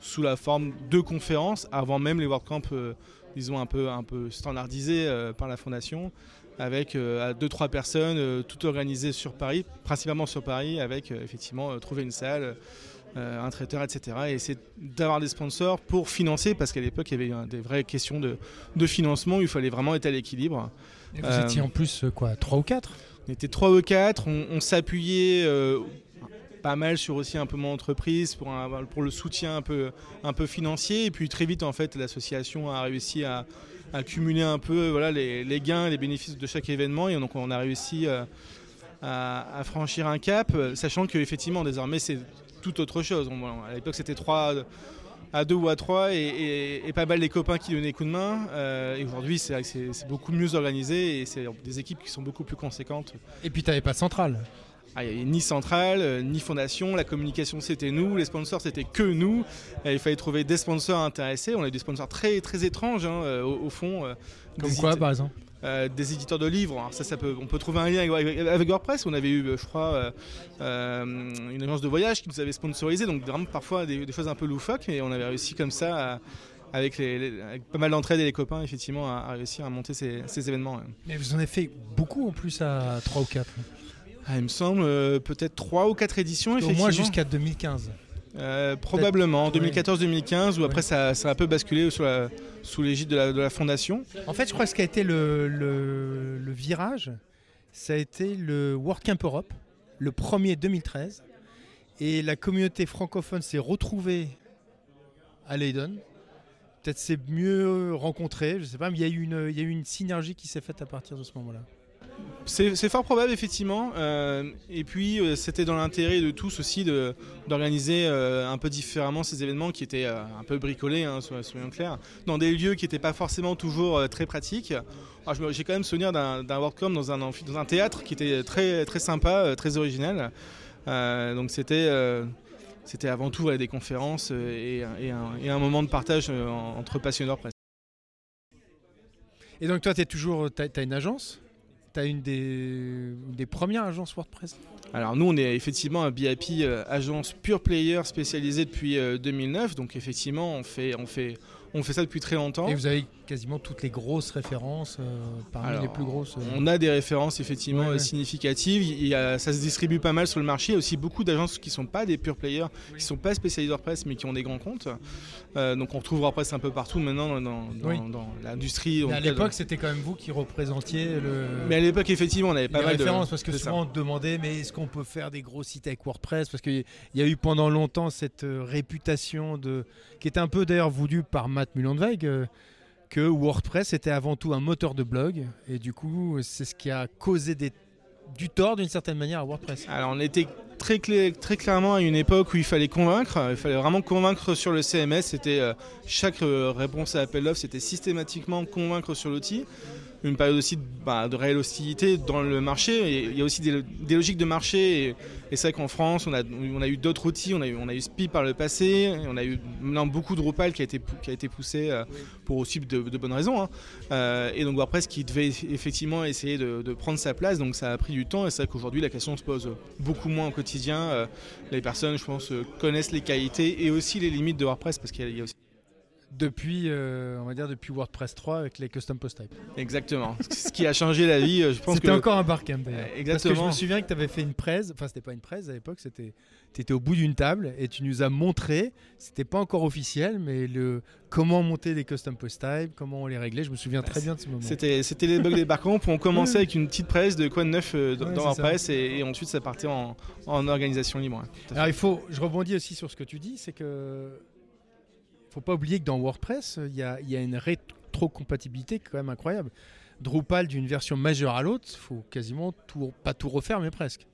sous la forme de conférences, avant même les WordCamp, euh, disons, un peu, standardisés euh, par la Fondation, avec euh, deux, trois personnes, tout organisé sur Paris, principalement sur Paris, avec effectivement trouver une salle, un traiteur, etc. Et essayer d'avoir des sponsors pour financer, parce qu'à l'époque, il y avait des vraies questions de, de, financement, il fallait vraiment être à l'équilibre. vous étiez en plus, quoi, trois ou quatre? on était trois ou quatre, on, on s'appuyait pas mal sur aussi un peu mon entreprise pour, pour le soutien un peu, un peu financier. Et puis très vite, en fait, l'association a réussi à, cumuler un peu voilà, les, les, gains, les bénéfices de chaque événement. Et donc on a réussi euh, à, franchir un cap, sachant qu'effectivement, désormais, c'est tout autre chose. à l'époque, c'était trois à deux ou à trois et, pas mal les copains qui donnaient coup de main. Euh, et aujourd'hui, c'est beaucoup mieux organisé et c'est des équipes qui sont beaucoup plus conséquentes. Et puis, tu n'avais pas de centrale ah, il n'y avait ni centrale, euh, ni fondation. La communication, c'était nous. Les sponsors, c'était que nous. il fallait trouver des sponsors intéressés. On a eu des sponsors très, très étranges, hein, euh, au, fond. Euh, Comme quoi, par exemple des éditeurs de livres. Alors ça, ça peut, on peut trouver un lien avec, WordPress. On avait eu, je crois, une agence de voyage qui nous avait sponsorisé, donc vraiment parfois des, choses un peu loufoques, et on avait réussi comme ça, avec, les, pas mal d'entraide et les copains, effectivement, à, réussir à monter ces, ces événements. Mais vous en avez fait beaucoup en plus à 3 ou 4 ah, il me semble euh, peut-être 3 ou 4 éditions, Au effectivement. Au moins jusqu'à 2015. Euh, probablement, 2014-2015, ou après ça, ça, a un peu basculé sous, sous l'égide de la, de la, fondation. En fait, je crois que ce qui a été le, le, virage, ça a été le WordCamp Europe, le premier 2013. Et la communauté francophone s'est retrouvée à Leiden. Peut-être c'est mieux rencontré, je sais pas, mais il y, a eu une, il y a eu une synergie qui s'est faite à partir de ce moment-là. C'est fort probable, effectivement. Euh, et puis, euh, c'était dans l'intérêt de tous aussi d'organiser euh, un peu différemment ces événements qui étaient un peu bricolés, hein, soyons clairs, dans des lieux qui n'étaient pas forcément toujours très pratiques. J'ai quand même souvenir d'un WordCamp dans un, dans un théâtre qui était très, très sympa, très original. donc, c'était c'était avant tout des conférences et, un, moment de partage entre passionnés presse. Et donc toi, tu toujours, tu as, une agence? Tu une des, des, premières agences WordPress Alors nous, on est effectivement un BIP euh, agence pure player spécialisée depuis 2009. Euh, donc effectivement, on fait, on fait, on fait ça depuis très longtemps. Et vous avez quasiment toutes les grosses références, euh, parmi les plus grosses. On a des références effectivement significatives. Il y a, ça se distribue pas mal sur le marché. Il y a aussi beaucoup d'agences qui ne sont pas des pure players, qui ne sont pas spécialisées WordPress, mais qui ont des grands comptes. donc on retrouve WordPress un peu partout maintenant dans, dans, l'industrie. À l'époque, c'était quand même vous qui représentiez le. Mais à l'époque, effectivement, on avait pas mal de références parce que souvent on demandait, mais est-ce qu'on peut faire des gros sites avec WordPress? Parce qu'il y a eu pendant longtemps cette euh, réputation de qui était un peu d'ailleurs voulue par Matt Mullenweg. Que WordPress était avant tout un moteur de blog et du coup c'est ce qui a causé du tort d'une certaine manière à WordPress. Alors on était très, très clairement à une époque où il fallait convaincre, il fallait vraiment convaincre sur le CMS, c'était euh, chaque euh, réponse à appel d'offres, c'était systématiquement convaincre sur l'outil une période aussi bah, de réelle hostilité dans le marché. il y a aussi des, logiques de marché. Et, c'est vrai qu'en France, on a, eu d'autres outils. On a eu, on SPI par le passé. On a eu maintenant beaucoup de Drupal qui a été, qui a été poussé euh, pour aussi de, bonnes raisons. Hein. Euh, et donc WordPress qui devait effectivement essayer de, prendre sa place. Donc ça a pris du temps. Et c'est vrai qu'aujourd'hui, la question se pose beaucoup moins au quotidien. Euh, les personnes, je pense, connaissent les qualités et aussi les limites de WordPress parce qu'il y a aussi depuis, euh, on va dire depuis WordPress 3 avec les custom post types. Exactement. Ce qui a changé la vie, je pense C'était encore un barcamp d'ailleurs. Exactement. Parce que je me souviens que tu avais fait une presse, enfin c'était pas une presse à l'époque, c'était tu étais au bout d'une table et tu nous as montré, c'était pas encore officiel, mais le comment monter des custom post types, comment on les réglait. Je me souviens très bien de ce moment. C'était, c'était les bugs des barcamps. On commençait avec une petite presse de quoi de neuf euh, dans WordPress et, ensuite ça partait en, organisation libre. Alors il faut, je rebondis aussi sur ce que tu dis, c'est que faut pas oublier que dans WordPress, il y a, y a, une rétrocompatibilité quand même incroyable. Drupal d'une version majeure à l'autre, faut quasiment tout, pas tout refaire, mais presque.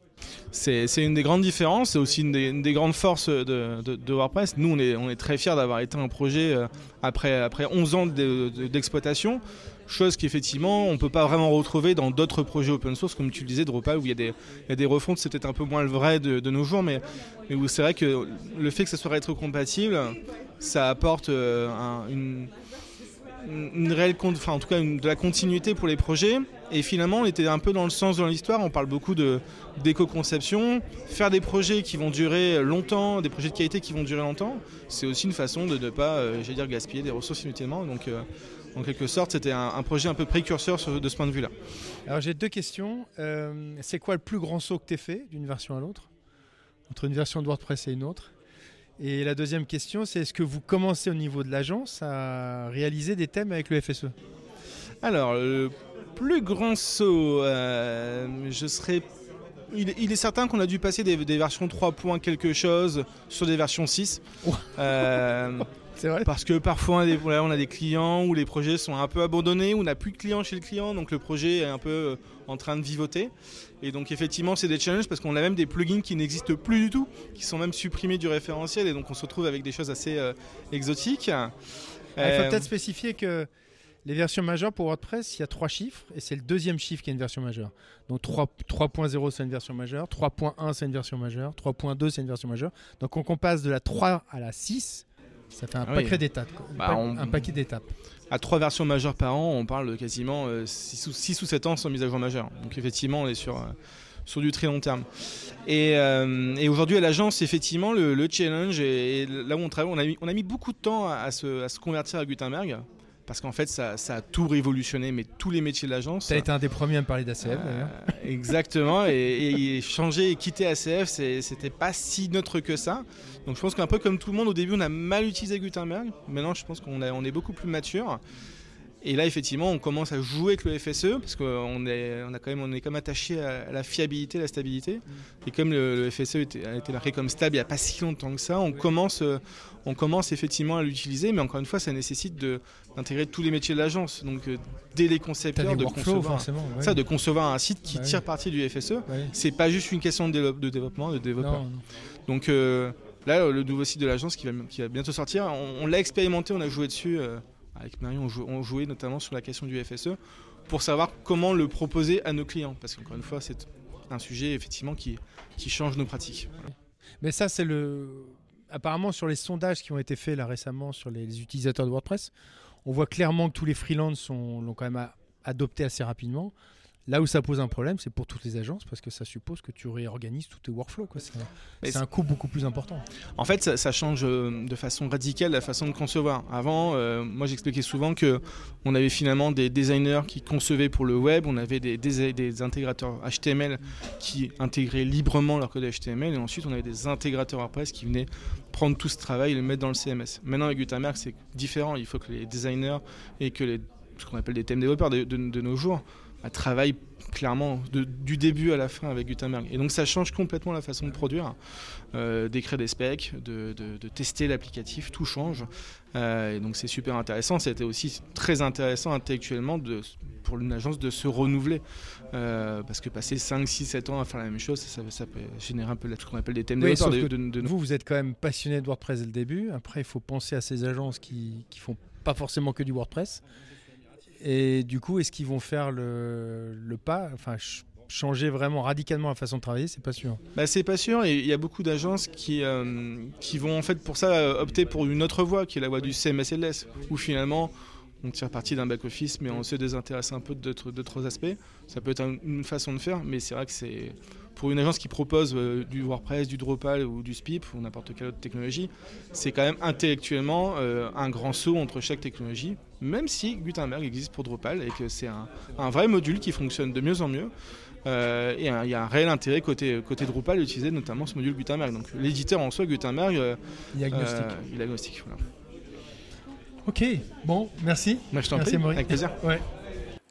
C'est une des grandes différences, c'est aussi une des, grandes forces de, WordPress. Nous, on est, très fiers d'avoir été un projet euh, après, après 11 ans de- de- d'exploitation, chose qu'effectivement, on peut pas vraiment retrouver dans d'autres projets open source, comme tu le disais, Drupal, où il y a des, refontes, c'est peut-être un peu moins le vrai de, nos jours, mais, où c'est vrai que le fait que ça soit rétrocompatible, ça apporte euh, un- une, réelle, enfin en tout cas de la continuité pour les projets. Et finalement, on était un peu dans le sens de l'histoire. On parle beaucoup de d'éco-conception, faire des projets qui vont durer longtemps, des projets de qualité qui vont durer longtemps. C'est aussi une façon de ne pas, euh, dire, gaspiller des ressources inutilement. Euh, en quelque sorte, c'était un, un projet un peu précurseur sur- de ce point de vue-là. Alors j'ai deux questions. Euh, c'est quoi le plus grand saut que tu as fait d'une version à l'autre? Entre une version de WordPress et une autre Et la deuxième question, c'est est-ce que vous commencez au niveau de l'agence à réaliser des thèmes avec le FSE Alors, le plus grand saut, euh, je serais. Il, est- il est certain qu'on a dû passer des, des versions 3 points quelque chose sur des versions 6. Euh, [laughs] C'est vrai Parce que parfois on a, des, voilà, on a des clients où les projets sont un peu abandonnés, où on n'a plus de clients chez le client, donc le projet est un peu euh, en train de vivoter. Et donc effectivement c'est des challenges parce qu'on a même des plugins qui n'existent plus du tout, qui sont même supprimés du référentiel et donc on se retrouve avec des choses assez euh, exotiques. Ah, Il faut Euh, peut-être spécifier que les versions majeures pour WordPress, il y a trois chiffres et c'est le deuxième chiffre qui est une version majeure. Donc 3 3.0 c'est une version majeure, 3.1 c'est une version majeure, 3.2 c'est une version majeure. Donc quand on passe de la 3 à la 6, ça fait un Ah oui. paquet d'étapes. Bah, Pa- on- Un paquet d'étapes. à trois versions majeures par an, on parle de quasiment 6 ou, 6 ou 7 ans sans mise à jour majeure. Donc effectivement, on est sur, euh, sur du très long terme. Et, euh, et aujourd'hui, à l'agence, effectivement, le, le challenge, et, et là où on travaille, on a mis, on a mis beaucoup de temps à, à se, à se convertir à Gutenberg. Parce qu'en fait, ça, ça a tout révolutionné, mais tous les métiers de l'agence. Tu as été un des premiers à me parler d'ACF Euh, d'ailleurs. [laughs] exactement, et, changer et quitter ACF, c'était pas si neutre que ça. Donc je pense qu'un peu comme tout le monde, au début on a mal utilisé Gutenberg. Maintenant je pense qu'on on est beaucoup plus mature. Et là effectivement on commence à jouer avec le FSE parce qu'on est, on a quand même, on est quand même attaché à la fiabilité, à la stabilité. Et comme le, le FSE était- a été marqué comme stable il n'y a pas si longtemps que ça, on commence, euh, on commence effectivement à l'utiliser. Mais encore une fois ça nécessite de- d'intégrer tous les métiers de l'agence. Donc euh, dès les concepteurs de concevoir, forcément. ouais. ça, de concevoir un site qui tire parti du FSE. Ouais. C'est pas juste une question de, développe- de développement, de développeur. Non, non. Donc euh, là, le nouveau site de l'agence qui va, qui va bientôt sortir, on, on l'a expérimenté, on a joué dessus. euh, avec Marion, on, jou- on jouait notamment sur la question du FSE pour savoir comment le proposer à nos clients. Parce qu'encore une fois, c'est un sujet effectivement qui, qui change nos pratiques. Mais ça, c'est le. Apparemment, sur les sondages qui ont été faits là récemment sur les, les utilisateurs de WordPress, on voit clairement que tous les freelances l'ont quand même adopté assez rapidement. Là où ça pose un problème, c'est pour toutes les agences parce que ça suppose que tu réorganises tous tes workflows. C'est un coût beaucoup plus important. En fait, ça, ça change euh, de façon radicale la façon de concevoir. Avant, euh, moi j'expliquais souvent que on avait finalement des designers qui concevaient pour le web, on avait des, des- des intégrateurs HTML qui intégraient librement leur code HTML, et ensuite on avait des intégrateurs WordPress qui venaient prendre tout ce travail et le mettre dans le CMS. Maintenant avec Gutenberg, c'est différent. Il faut que les designers et que les, ce qu'on appelle des thèmes développeurs de, de- de nos jours bah, travaillent clairement de- du début à la fin avec Gutenberg. Et donc ça change complètement la façon de produire, euh, d'écrire des specs, de, de- de tester l'applicatif, tout change. Euh, et donc c'est super intéressant. C'était aussi très intéressant intellectuellement de, pour une agence de se renouveler. Euh, parce que passer 5, 6, 7 ans à faire la même chose, ça, ça peut générer un peu ce qu'on appelle des thèmes Oui, de- de- vous, vous êtes quand même passionné de WordPress dès le début. Après, il faut penser à ces agences qui, qui font pas forcément que du WordPress. Et du coup, est-ce qu'ils vont faire le, pas, enfin, ch- changer vraiment radicalement la façon de travailler? C'est pas sûr. Bah, c'est pas sûr, il y a beaucoup d'agences qui, euh, qui vont en fait pour ça opter pour une autre voie, qui est la voie du CMSLS, où finalement on tire parti d'un back-office, mais on se désintéresse un peu d'autres aspects. Ça peut être un- une façon de faire, mais c'est vrai que c'est pour une agence qui propose euh, du WordPress, du Drupal ou du SPIP ou n'importe quelle autre technologie, c'est quand même intellectuellement euh, un grand saut entre chaque technologie, même si Gutenberg existe pour Drupal et que c'est un, un vrai module qui fonctionne de mieux en mieux. Euh, et il y a un réel intérêt côté, côté Drupal d'utiliser notamment ce module Gutenberg. Donc l'éditeur en soi, Gutenberg, Il est agnostique. il est agnostique. Voilà. Ok, bon, merci. Moi, je t'en Merci, prie, Maurice. avec plaisir. Ouais.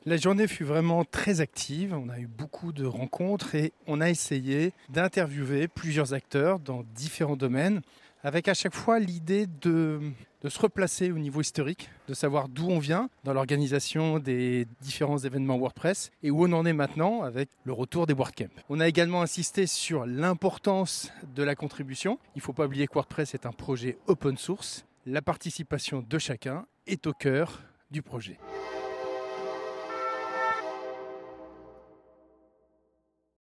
La journée fut vraiment très active. On a eu beaucoup de rencontres et on a essayé d'interviewer plusieurs acteurs dans différents domaines, avec à chaque fois l'idée de de se replacer au niveau historique, de savoir d'où on vient dans l'organisation des différents événements WordPress et où on en est maintenant avec le retour des WordCamp. On a également insisté sur l'importance de la contribution. Il ne faut pas oublier que WordPress est un projet open source. La participation de chacun est au cœur du projet.